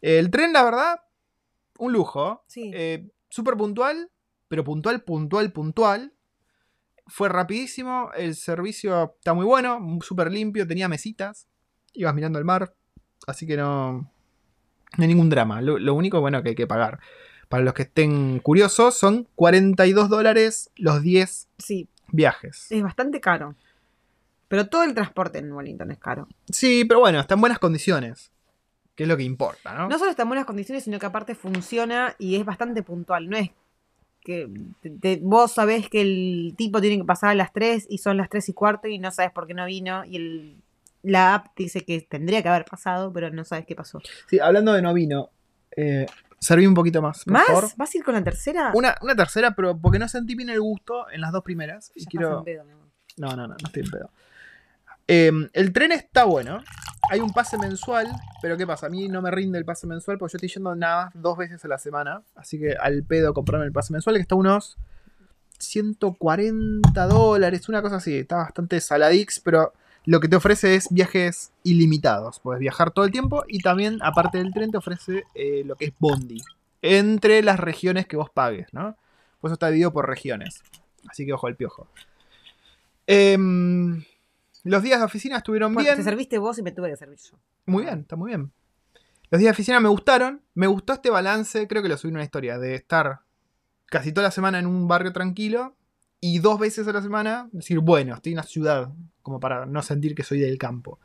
El tren, la verdad, un lujo. Sí. Eh, Súper puntual, pero puntual, puntual, puntual. Fue rapidísimo, el servicio está muy bueno, súper limpio, tenía mesitas, ibas mirando el mar, así que no, no hay ningún drama. Lo, lo único bueno que hay que pagar. Para los que estén curiosos, son 42 dólares los 10 Sí, viajes. es bastante caro. Pero todo el transporte en Wellington es caro. Sí, pero bueno, está en buenas condiciones, que es lo que importa, ¿no? No solo está en buenas condiciones, sino que aparte funciona y es bastante puntual. No es que te- te- vos sabés que el tipo tiene que pasar a las 3 y son las 3 y cuarto y no sabes por qué no vino y el, la app dice que tendría que haber pasado, pero no sabes qué pasó. Sí, hablando de no vino, eh, serví un poquito más, por ¿Más? favor. ¿Vas a ir con la tercera? Una, una tercera, pero porque no sentí bien el gusto en las dos primeras. Y Ya estás quiero... en pedo, amor. No, no, no, no estoy en pedo. Eh, el tren está bueno. Hay un pase mensual, pero ¿qué pasa? A mí no me rinde el pase mensual porque yo estoy yendo nada más dos veces a la semana. Así que al pedo comprarme el pase mensual, que está unos 140 dólares, una cosa así. Está bastante saladix, pero lo que te ofrece es viajes ilimitados. Puedes viajar todo el tiempo y también, aparte del tren, te ofrece eh, lo que es Bondi. Entre las regiones que vos pagues, ¿no? Pues eso está dividido por regiones. Así que ojo al piojo. Em, los días de oficina estuvieron Bueno, bien. te serviste vos y me tuve que servir yo. Muy bien, está muy bien. Los días de oficina me gustaron. Me gustó este balance, creo que lo subí en una historia, de estar casi toda la semana en un barrio tranquilo y dos veces a la semana decir, bueno, estoy en una ciudad, como para no sentir que soy del campo.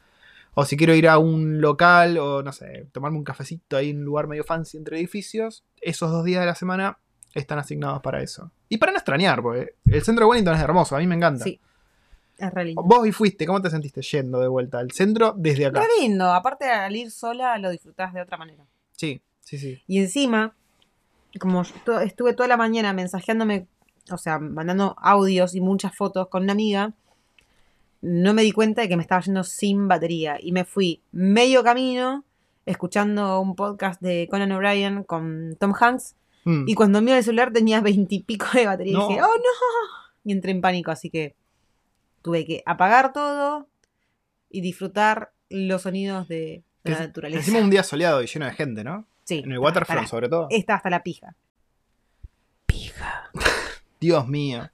O si quiero ir a un local o no sé, tomarme un cafecito ahí en un lugar medio fancy entre edificios, esos dos días de la semana están asignados para eso. Y para no extrañar, porque el centro de Wellington es hermoso, a mí me encanta. Sí. Es re lindo. Vos y fuiste, ¿cómo te sentiste yendo de vuelta al centro desde acá? Re lindo. Aparte al ir sola lo disfrutás de otra manera. Sí, sí, sí. Y encima, como estuve toda la mañana mensajeándome, o sea, mandando audios y muchas fotos con una amiga, no me di cuenta de que me estaba yendo sin batería. Y me fui medio camino escuchando un podcast de Conan O'Brien con Tom Hanks. Mm. Y cuando miro el celular tenía veintipico de batería. No. Y dije, oh no. Y entré en pánico, así que tuve que apagar todo y disfrutar los sonidos de, de la naturaleza. Encima un día soleado y lleno de gente, ¿no? Sí, En el waterfront, sobre todo. Estaba hasta la. Pija. Dios mío.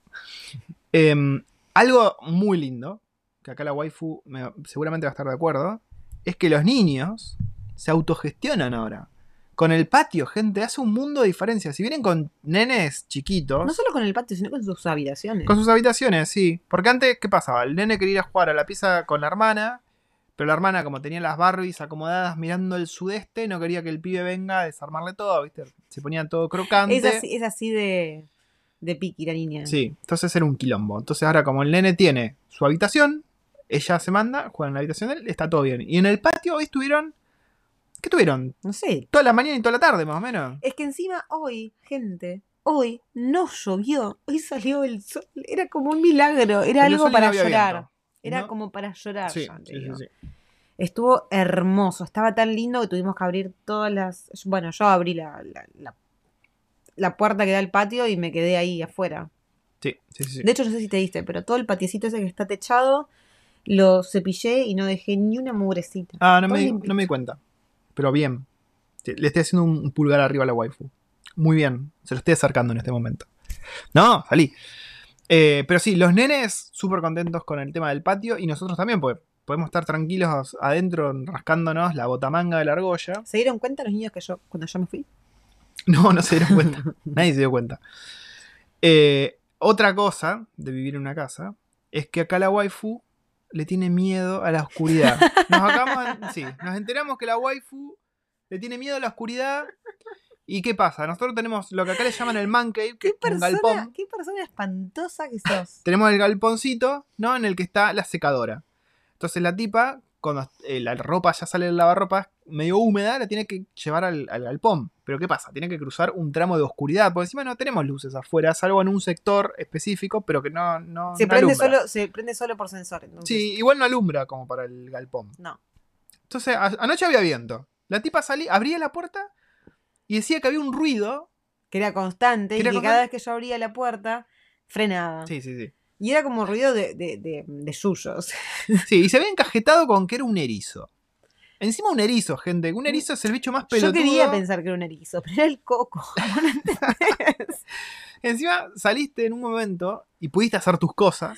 Em, algo muy lindo, que acá la waifu me- seguramente va a estar de acuerdo, es que los niños se autogestionan ahora. Con el patio, gente, hace un mundo de diferencia. Si vienen con nenes chiquitos, No solo con el patio, sino con sus habitaciones. con sus habitaciones, sí. Porque antes, ¿qué pasaba? El nene quería ir a jugar a la pieza con la hermana, pero la hermana, como tenía las Barbies acomodadas mirando el sudeste, no quería que el pibe venga a desarmarle todo, ¿viste? Se ponía todo crocante. es, así, es así de, de piqui la niña. Sí, entonces era un quilombo. Entonces ahora como el nene tiene su habitación, ella se manda, juega en la habitación de él, está todo bien. Y en el patio hoy estuvieron... ¿Qué tuvieron? No sé. Toda la mañana y toda la tarde, más o menos. Es que encima hoy, gente, hoy no llovió. Hoy salió el sol. Era como un milagro. Era algo no para llorar. viento. Era No. como para llorar. Sí, ya, sí. Estuvo hermoso. Estaba tan lindo que tuvimos que abrir todas las. Bueno, yo abrí la, la, la- la puerta que da al patio y me quedé ahí afuera. Sí, sí, sí. De hecho, no sé si te diste, pero todo el patiecito ese que está techado lo cepillé y no dejé ni una mugrecita. Ah, no me, no me di cuenta. Pero bien. Le estoy haciendo un pulgar arriba a la waifu. Muy bien. Se lo estoy acercando en este momento. No, salí. Eh, pero sí, los nenes súper contentos con el tema del patio y nosotros también, porque podemos estar tranquilos adentro rascándonos la botamanga de la argolla. ¿Se dieron cuenta los niños que yo, cuando yo me fui? No, no se dieron cuenta. Nadie se dio cuenta. Eh, otra cosa de vivir en una casa es que acá la waifu le tiene miedo a la oscuridad. Nos acabamos sí, nos enteramos que la waifu le tiene miedo a la oscuridad. ¿Y qué pasa? Nosotros tenemos lo que acá le llaman el man cave, que ¿Qué es un persona, galpón. qué persona espantosa que sos. Tenemos el galponcito, ¿no? En el que está la secadora. Entonces la tipa, cuando eh, la ropa ya sale del lavarropas medio húmeda, la tiene que llevar al, al galpón. Pero ¿qué pasa? Tiene que cruzar un tramo de oscuridad. Porque encima no tenemos luces afuera, salvo en un sector específico, pero que no, no, se, no prende alumbra. solo, se prende solo por sensor. Entonces. Sí, igual no alumbra como para el galpón. No. Entonces, anoche había viento. La tipa salía, abría la puerta y decía que había un ruido. Que era constante Que era y que cada vez que yo abría la puerta, frenaba. Sí, sí, sí. Y era como ruido de, de, de, de yuyos. Sí, y se había encajetado con que era un erizo. Encima un erizo, gente. Un erizo es el bicho más pelotudo. Yo quería pensar que era un erizo, pero era el coco. Encima saliste en un momento y pudiste hacer tus cosas.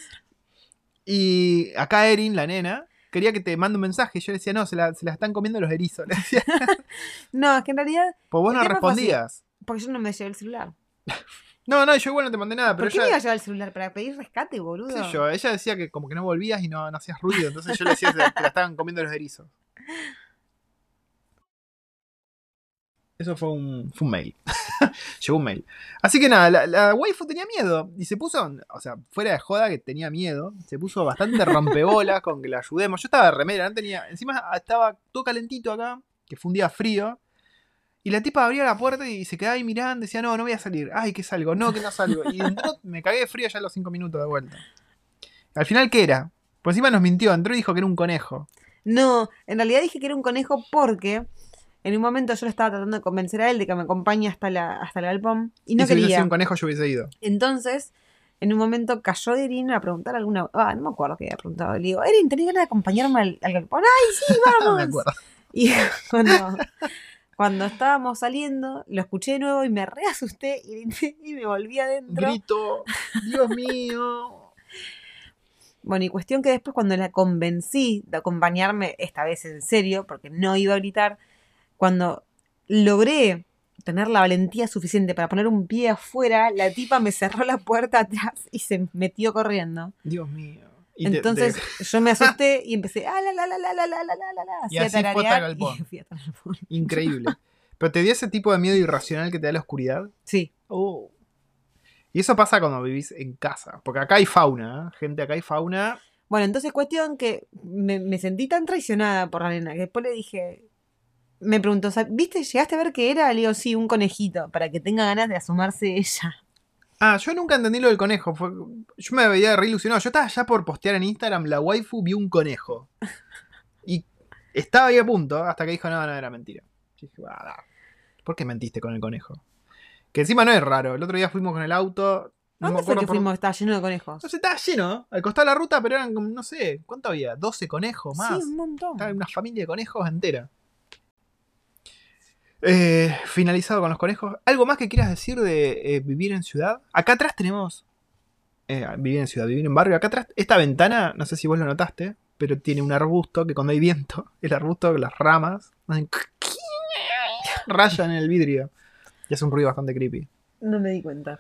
Y acá Erin, la nena, quería que te mande un mensaje. Y yo le decía, no, se la, se la están comiendo los erizos. Le decía, no, es que en realidad, pues vos no así. respondías. porque yo no me llevé el celular. No, no, yo igual no te mandé nada, pero ¿Por qué me iba a ella, llevar el celular? ¿Para pedir rescate, boludo? sé yo, ella decía que como que no volvías y no, no hacías ruido. Entonces yo le decía que te la estaban comiendo los erizos. Eso fue un, fue un mail. Llegó un mail. Así que nada, la, la waifu tenía miedo. Y se puso, o sea, fuera de joda que tenía miedo. Se puso bastante rompebolas con que la ayudemos. Yo estaba de remera, no tenía. Encima estaba todo calentito acá, que fue un día frío. Y la tipa abría la puerta y se quedaba ahí mirando. Decía, no, no voy a salir. Ay, que salgo. No, que no salgo. Y entró, me cagué de frío ya los cinco minutos de vuelta. Al final, ¿qué era? Por encima nos mintió. Entró y dijo que era un conejo. No, en realidad dije que era un conejo porque en un momento yo le estaba tratando de convencer a él de que me acompañe hasta, la, hasta el galpón y no y si quería. sido un conejo, yo hubiese ido. Entonces, en un momento cayó de Erin a preguntar alguna. Ah, no me acuerdo qué había preguntado. Le digo, Erin, ¿tenés ganas de acompañarme al, al galpón? ¡Ay, sí, vamos! me acuerdo. Y cuando, cuando estábamos saliendo, lo escuché de nuevo y me reasusté y, y me volví adentro. Grito, Dios mío. Bueno, y cuestión que después cuando la convencí de acompañarme, esta vez en serio, porque no iba a gritar, cuando logré tener la valentía suficiente para poner un pie afuera, la tipa me cerró la puerta atrás y se metió corriendo. Dios mío. Y Entonces te- yo me asusté y empecé, ah, la, la, la, la, la, la, la, la, la, Y así fue hasta tararear Galpón. y fui hasta Galpón. increíble. Pero te dio ese tipo de miedo irracional que te da la oscuridad. Sí, Oh. Y eso pasa cuando vivís en casa. Porque acá hay fauna, ¿eh? gente, acá hay fauna. Bueno, entonces cuestión que me, me sentí tan traicionada por la nena que después le dije, me preguntó, "Sa- ¿viste? ¿Llegaste a ver qué era? Le digo, sí, un conejito, para que tenga ganas de asomarse ella. Ah, yo nunca entendí lo del conejo. Fue, yo me veía re ilusionado. Yo estaba ya por postear en Instagram, la waifu vio un conejo. Y estaba ahí a punto, hasta que dijo, no, no, era mentira. Yo dije, "Ah. ¿por qué mentiste con el conejo? Que encima no es raro. El otro día fuimos con el auto. No ¿Dónde fue que por- fuimos? Estaba lleno de conejos. No sé, estaba lleno. Al costado de la ruta, pero eran no sé, ¿cuánto había? 12 conejos más. Sí, un montón. Estaba una familia de conejos entera. Eh, finalizado con los conejos. ¿Algo más que quieras decir de eh, vivir en ciudad? Acá atrás tenemos. eh, vivir en ciudad, vivir en barrio. Acá atrás, esta ventana, no sé si vos lo notaste, pero tiene un arbusto que cuando hay viento, el arbusto, las ramas, hacen rayan en el vidrio. Y hace un ruido bastante creepy. No me di cuenta.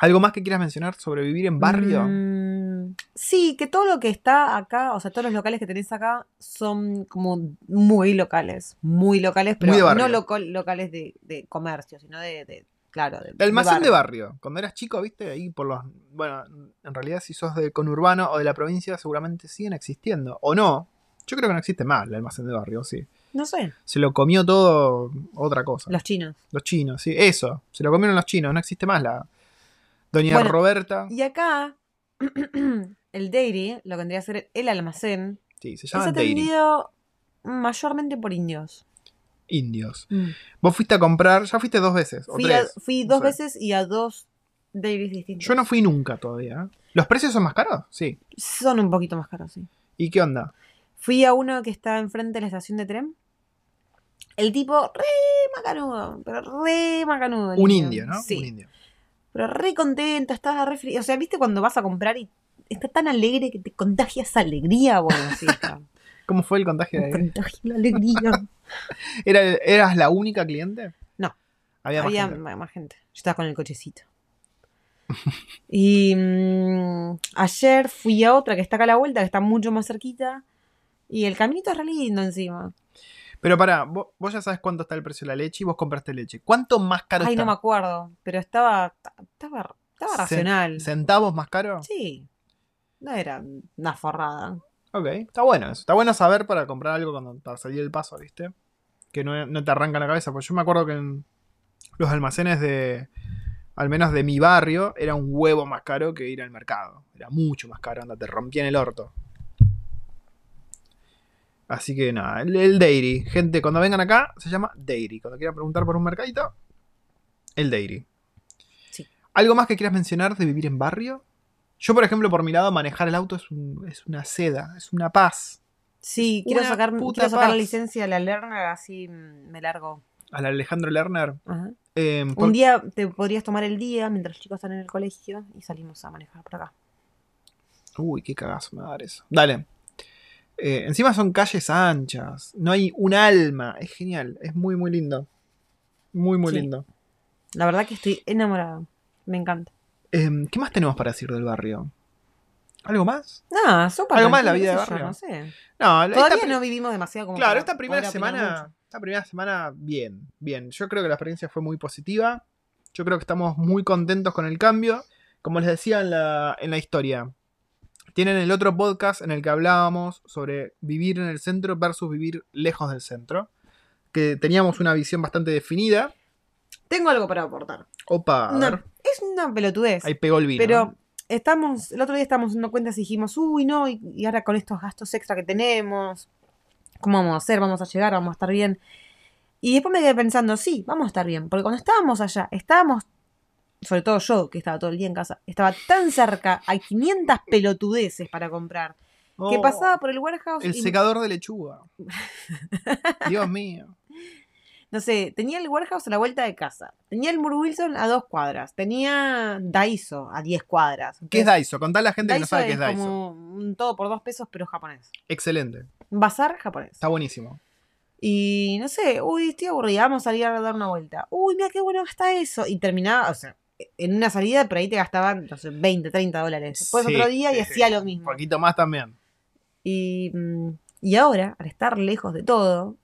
¿Algo más que quieras mencionar sobre vivir en barrio? Mm, sí, que todo lo que está acá, o sea, todos los locales que tenés acá son como muy locales. Muy locales, pero Muy de no loco- locales de, de comercio, sino de, de- claro, de, El almacén de barrio. barrio. Cuando eras chico, viste, ahí por los. Bueno, en realidad, si sos de conurbano o de la provincia, seguramente siguen existiendo. O no. Yo creo que no existe más el almacén de barrio, sí. No sé, Se lo comió todo otra cosa. los chinos. Los chinos, sí. Eso. Se lo comieron los chinos. No existe más la. Doña Bueno, Roberta. Y acá, el dairy, lo que vendría a ser el almacén, Sí, se es llama Dairy. atendido mayormente por indios. Indios. Vos fuiste a comprar. Ya fuiste dos veces. O Fui, a- dos veces y a dos dairies distintos. Yo no fui nunca todavía. ¿eh? ¿Los precios son más caros? Sí. Son un poquito más caros, sí. ¿Y qué onda? Fui a uno que está enfrente de la estación de tren. El tipo re macanudo, pero re macanudo. Un indio. indio, ¿no? Sí. Un indio. Pero re contento, estaba re. O sea, ¿viste cuando vas a comprar y está tan alegre que te contagias alegría? Bueno, sí, está. ¿Cómo fue el contagio de contagia la alegría. ¿Era, ¿Eras la única cliente? No. Había más Había gente. ma- más gente. Yo estaba con el cochecito. Y mm, ayer fui a otra que está acá a la vuelta, que está mucho más cerquita. Y el caminito es re lindo encima. Pero pará, vos, vos ya sabes cuánto está el precio de la leche y vos compraste leche. ¿Cuánto más caro Ay, está? no me acuerdo. Pero estaba. Estaba, estaba racional. ¿Centavos más caro? Sí. No era una forrada. Ok, está bueno eso. Está bueno saber para comprar algo cuando para salir el paso, ¿viste? Que no, no te arranca la cabeza. Porque yo me acuerdo que en los almacenes de. Al menos de mi barrio, era un huevo más caro que ir al mercado. Era mucho más caro, anda, te rompían el orto. Así que nada, el, el Dairy. Gente, cuando vengan acá, se llama Dairy. Cuando quieran preguntar por un mercadito, el Dairy. Sí. ¿Algo más que quieras mencionar de vivir en barrio? Yo, por ejemplo, por mi lado, manejar el auto es, un- es una seda, es una paz. Sí, quiero una sacar, quiero sacar la licencia de la Lerner, así me largo. Al Alejandro Lerner. Ajá. eh, por- Un día te podrías tomar el día mientras los chicos están en el colegio y salimos a manejar por acá. Uy, qué cagazo me va a dar eso. Dale. Eh, encima son calles anchas. No hay un alma. Es genial. Es muy, muy lindo. Muy, muy Sí. lindo. La verdad que estoy enamorada. Me encanta. Eh, ¿Qué más tenemos para decir del barrio? ¿Algo más? No, sopa. Algo más de la vida qué de sé yo, barrio. No sé. No, Todavía no vivimos demasiado como Claro, para esta primera semana. Esta primera semana, bien, bien. Yo creo que la experiencia fue muy positiva. Yo creo que estamos muy contentos con el cambio. Como les decía en la, en la historia, tienen el otro podcast en el que hablábamos sobre vivir en el centro versus vivir lejos del centro. Que teníamos una visión bastante definida. Tengo algo para aportar. Opa, ver, es una pelotudez. ahí pegó el vino. Pero ¿no? estamos, el otro día estábamos dando cuentas y dijimos, uy, no, y, y ahora con estos gastos extra que tenemos, ¿cómo vamos a hacer? ¿Vamos a llegar? ¿Vamos a estar bien? Y después me quedé pensando, sí, vamos a estar bien, porque cuando estábamos allá, estábamos, sobre todo yo, que estaba todo el día en casa, estaba tan cerca, hay 500 pelotudeces para comprar, que Oh, pasaba por el warehouse El y, secador de lechuga. Dios mío. no sé, tenía el warehouse a la vuelta de casa, tenía el Moore Wilson a dos cuadras, tenía Daiso a 10 cuadras. ¿Qué es Daiso? Contá a la gente que no sabe qué es es Daiso. como un todo por dos pesos, pero japonés. Excelente. Bazar japonés. Está buenísimo. Y no sé, uy, estoy aburrida, vamos a salir a dar una vuelta. Uy, mira qué bueno está eso. Y terminaba, o sea, en una salida por ahí te gastaban, no sé, 20, 30 dólares. Después Sí. otro día y hacía lo Un mismo. poquito más también. Y, mm, y ahora, al estar lejos de todo,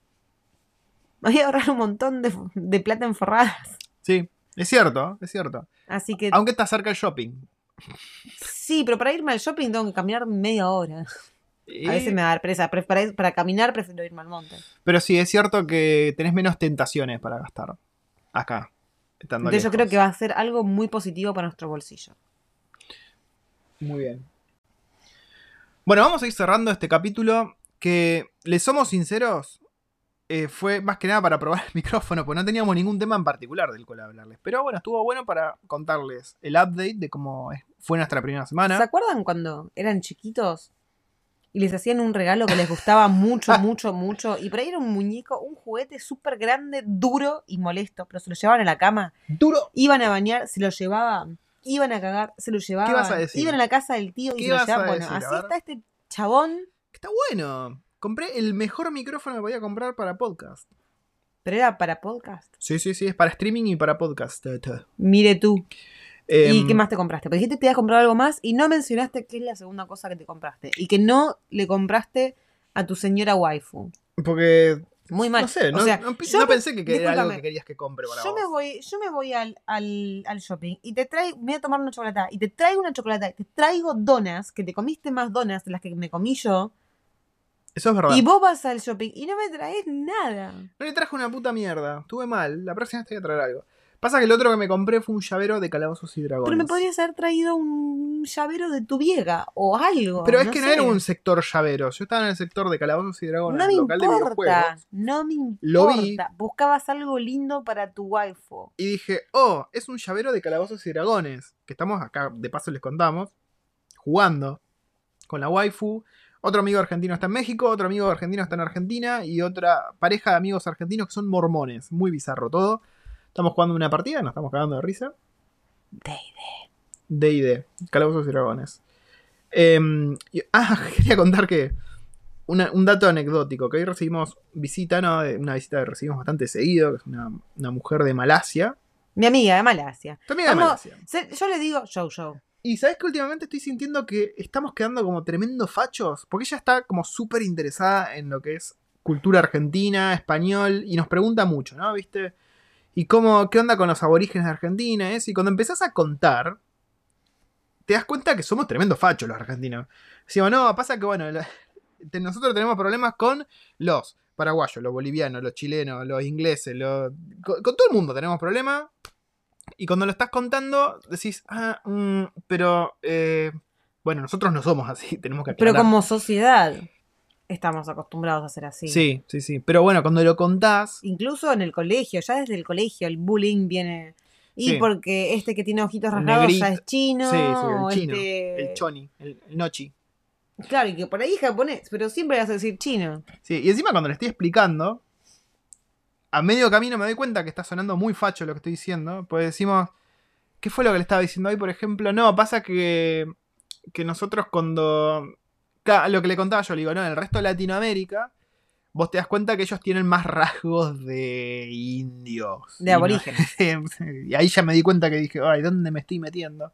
me voy a ahorrar un montón de, de plata en forradas. Sí, es cierto, es cierto. Así que Aunque está cerca el shopping. sí, pero para irme al shopping tengo que caminar media hora. A veces me da presa. pre- Para, para caminar prefiero irme al monte. Pero sí, es cierto que tenés menos tentaciones para gastar. Acá. Estando Entonces yo creo que va a ser algo muy positivo para nuestro bolsillo. Muy bien. Bueno, vamos a ir cerrando este capítulo. Que, les somos sinceros, eh, fue más que nada para probar el micrófono, porque no teníamos ningún tema en particular del cual hablarles. Pero bueno, estuvo bueno para contarles el update de cómo fue nuestra primera semana. ¿Se acuerdan cuando eran chiquitos y les hacían un regalo que les gustaba mucho, mucho, mucho? Y por ahí era un muñeco, un juguete súper grande, duro y molesto, pero se lo llevaban a la cama, Duro. iban a bañar, se lo llevaban, iban a cagar, se lo llevaban, vas a decir? iban a la casa del tío y ¿Qué se lo llevaban. Bueno, decir? Así está este chabón, Está bueno. Compré el mejor micrófono que podía comprar para podcast. pero era para podcast. Sí, sí, sí, es para streaming y para podcast. Mire tú. ¿Y Em, qué más te compraste? Porque dijiste que te ibas a comprar algo más y no mencionaste qué es la segunda cosa que te compraste. Y que no le compraste a tu señora waifu. Porque, Muy mal. no sé, no, o sea, no, pi- yo no me- pensé que era algo que querías que compre para yo vos. me voy, yo me voy al, al, al shopping y te traigo, me voy a tomar una chocolate y te traigo una chocolate, te traigo donas, que te comiste más donas de las que me comí yo, Eso es verdad. y vos vas al shopping y no me traes nada. No le traje una puta mierda. Estuve mal. La próxima vez te voy a traer algo. Pasa que el otro que me compré fue un llavero de calabozos y dragones. Pero me podrías haber traído un llavero de tu vieja o algo. Pero es que no era un sector llaveros. Yo estaba en el sector de calabozos y dragones, No me local importa, no me importa. Lo vi. Buscabas algo lindo para tu waifu. Y dije, oh, es un llavero de calabozos y dragones. Que estamos acá, de paso les contamos, jugando con la waifu. Otro amigo argentino está en México, otro amigo argentino está en Argentina y otra pareja de amigos argentinos que son mormones. Muy bizarro todo. Estamos jugando una partida, nos estamos cagando de risa. D&D, Calabozos y Dragones. Em, y- ah, quería contar que una- un dato anecdótico, que hoy recibimos visita, ¿no? De- Una visita que recibimos bastante seguido, que es una, una mujer de Malasia. Mi amiga de Malasia. También de Vamos- Malasia. Yo le digo, show, show. Y sabes que últimamente estoy sintiendo que estamos quedando como tremendos fachos, porque ella está como súper interesada en lo que es cultura argentina, español, y nos pregunta mucho, ¿no? ¿Viste? Y cómo, qué onda con los aborígenes de Argentina. Y cuando empezás a contar, te das cuenta que somos tremendos fachos los argentinos. Decimos, no, pasa que, bueno, la- te- nosotros tenemos problemas con los paraguayos, los bolivianos, los chilenos, los ingleses, los, con, con todo el mundo tenemos problemas. Y cuando lo estás contando, decís, ah, mm, pero, eh, bueno, nosotros no somos así, tenemos que Pero aclarar. como sociedad estamos acostumbrados a ser así. Sí, sí, sí. Pero bueno, cuando lo contás, Incluso en el colegio, ya desde el colegio el bullying viene... Y Sí. porque este que tiene ojitos rasgados ya es chino. Sí, sí, el chino, este- el choni, el, el nochi. Claro, y que por ahí es japonés, pero siempre vas a decir chino. Sí, y encima cuando le estoy explicando, a medio camino me doy cuenta que está sonando muy facho lo que estoy diciendo. Pues decimos, ¿qué fue lo que le estaba diciendo hoy, por ejemplo? No, pasa que, que nosotros cuando... Lo que le contaba yo, le digo, no, en el resto de Latinoamérica, vos te das cuenta que ellos tienen más rasgos de indios. De no- aborígenes. y ahí ya me di cuenta que dije, ay, ¿dónde me estoy metiendo?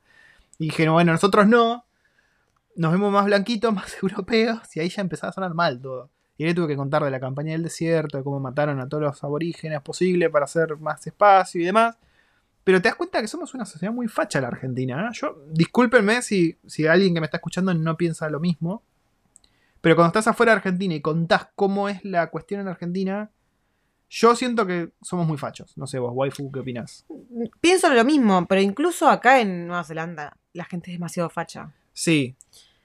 Y dije, bueno, nosotros no. nos vemos más blanquitos, más europeos, y ahí ya empezaba a sonar mal todo. Y ahí tuve que contar de la campaña del desierto, de cómo mataron a todos los aborígenes posible para hacer más espacio y demás. Pero te das cuenta que somos una sociedad muy facha la Argentina. ¿eh? Yo, discúlpenme si, si alguien que me está escuchando no piensa lo mismo. Pero cuando estás afuera de Argentina y contás cómo es la cuestión en Argentina, yo siento que somos muy fachos. No sé vos, waifu, ¿qué opinás? Pienso lo mismo, pero incluso acá en Nueva Zelanda la gente es demasiado facha. Sí,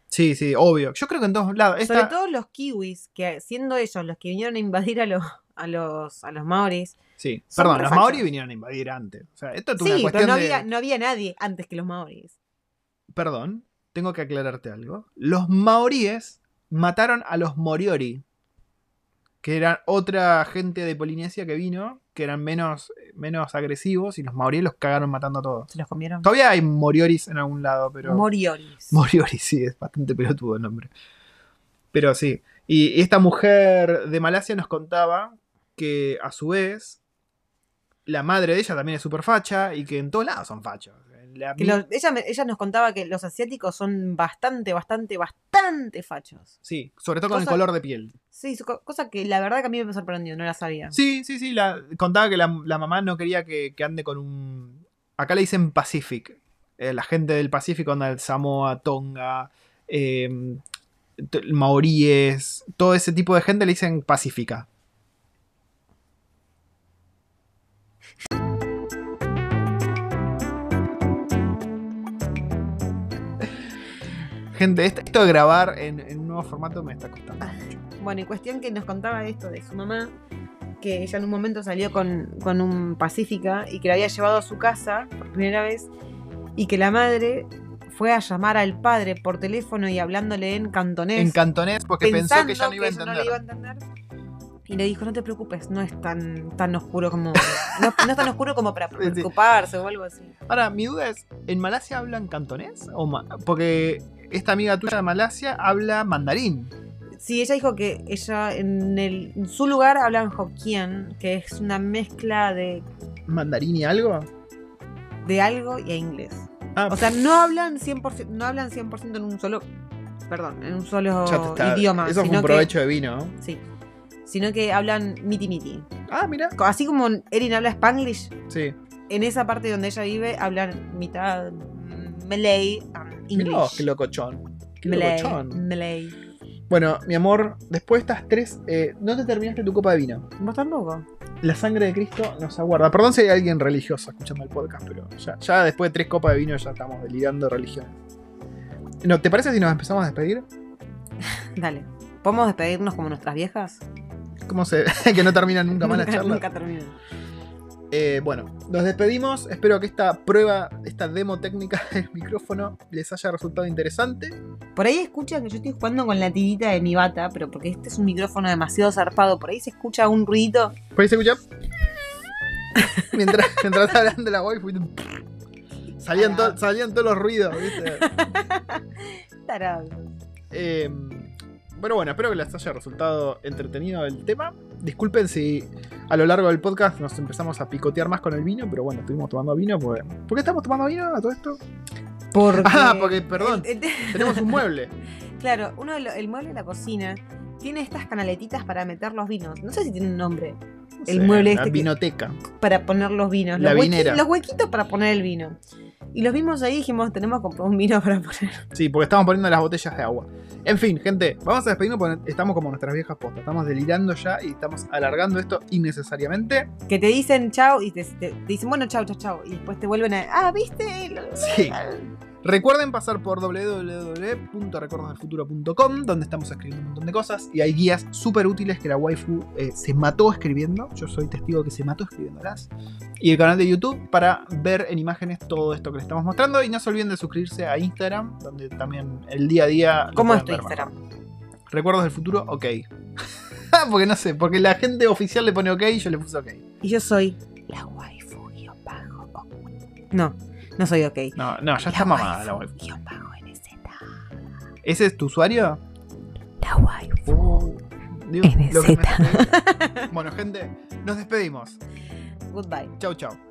sí, sí, obvio. Yo creo que en todos lados. esta- Sobre todo los kiwis, que siendo ellos los que vinieron a invadir a los, a los, a los maoris. Sí, perdón, los maoris vinieron a invadir antes. O sea, esto es una Sí, cuestión pero no de... había, no había nadie antes que los maoris. Perdón, tengo que aclararte algo. Los maoríes mataron a los moriori, que eran otra gente de Polinesia que vino, que eran menos, menos agresivos, y los maoríes los cagaron matando a todos. Se los comieron. Todavía hay morioris en algún lado, pero... Morioris. Moriori, sí, es bastante pelotudo el nombre. Pero sí. Y y esta mujer de Malasia nos contaba que a su vez la madre de ella también es súper facha y que en todos lados son fachos. En la Que mi- los- ella, ella nos contaba que los asiáticos son bastante, bastante, bastante fachos. Sí, sobre todo con el color de piel. Sí, cosa que la verdad que a mí me sorprendió, no la sabía. Sí, sí, sí. La, contaba que la, la mamá no quería que, que ande con un. Acá le dicen Pacific. Eh, la gente del Pacífico anda el Samoa, Tonga, eh, t- maoríes, todo ese tipo de gente le dicen pacífica. Gente, esto de grabar en, en un nuevo formato me está costando mucho. Bueno, y cuestión que nos contaba esto de su mamá, que ella en un momento salió con, con un Pacífica y que la había llevado a su casa por primera vez y que la madre fue a llamar al padre por teléfono y hablándole en cantonés. En cantonés porque pensó que ya no iba a ella no iba a entender. Y le dijo, no te preocupes, no es tan, tan oscuro como. No, no es tan oscuro como para sí. preocuparse o algo así. Ahora, mi duda es, ¿en Malasia hablan cantonés? O ma- Porque esta amiga tuya de Malasia habla mandarín. Sí, ella dijo que ella en, el, en su lugar hablan Hokkien, que es una mezcla de, ¿Mandarín y algo? de algo y a inglés. Ah, O sea, no hablan 100%, no hablan 100% en un solo. Perdón, en un solo está- idioma. Eso fue sino un que- provecho de vino. ¿no? sí. Sino que hablan miti miti. Ah, mira. Así como Erin habla Spanglish, Sí. en esa parte donde ella vive hablan mitad Malay and vos, English. qué locochón. Qué Malay, locochón. Malay. Bueno, mi amor, después de estas tres, eh, no te terminaste tu copa de vino. ¿Vos tampoco? La sangre de Cristo nos aguarda. Perdón si hay alguien religioso escuchando el podcast, pero ya, ya después de tres copas de vino ya estamos delirando religión. No, ¿Te parece si nos empezamos a despedir? Dale. ¿Podemos despedirnos como nuestras viejas? ¿Cómo se que no termina nunca más la charla? Nunca terminan. Eh, bueno, nos despedimos. Espero que esta prueba, esta demo técnica del micrófono les haya resultado interesante. Por ahí escuchan que yo estoy jugando con la tirita de mi bata, pero porque este es un micrófono demasiado zarpado, por ahí se escucha un ruidito. ¿Por ahí se escucha? mientras, mientras hablan de la waifu. Salían, to- salían todos los ruidos, ¿viste? Tarado. Eh, pero bueno, espero que les haya resultado entretenido el tema. Disculpen si a lo largo del podcast nos empezamos a picotear más con el vino, pero bueno, estuvimos tomando vino. Porque... ¿Por qué estamos tomando vino a todo esto? Porque Ah, porque, perdón, el- el- tenemos un mueble. claro, uno de lo- el mueble de la cocina tiene estas canaletitas para meter los vinos. No sé si tiene un nombre. No El sé, mueble La este que- vinoteca. Para poner los vinos. La los, huequi- vinera. los huequitos para poner el vino. Y los vimos ahí y dijimos, tenemos que comprar un vino para poner. Sí, porque estamos poniendo las botellas de agua. En fin, gente, vamos a despedirnos porque estamos como nuestras viejas postas. Estamos delirando ya y estamos alargando esto innecesariamente. Que te dicen chao y te, te- te dicen, bueno, chao, chao, chao. Y después te vuelven a. Ah, ¿viste? Sí. Recuerden pasar por www.recordosdelfuturo.com donde estamos escribiendo un montón de cosas y hay guías súper útiles que la waifu eh, se mató escribiendo. Yo soy testigo que se mató escribiéndolas. Y el canal de YouTube para ver en imágenes todo esto que les estamos mostrando. Y no se olviden de suscribirse a Instagram, donde también el día a día... ¿Cómo es tu Instagram? Recuerdos del futuro, ok. porque no sé, porque la gente oficial le pone ok y yo le puse ok. Y yo soy la waifu guion bajo. No, no soy ok. No, no, ya está mamada la waifu. guion bajo NZ. ¿Ese es tu usuario? La waifu. Uh, Dios, NZ. bueno, gente, nos despedimos. Goodbye. Chau, chau.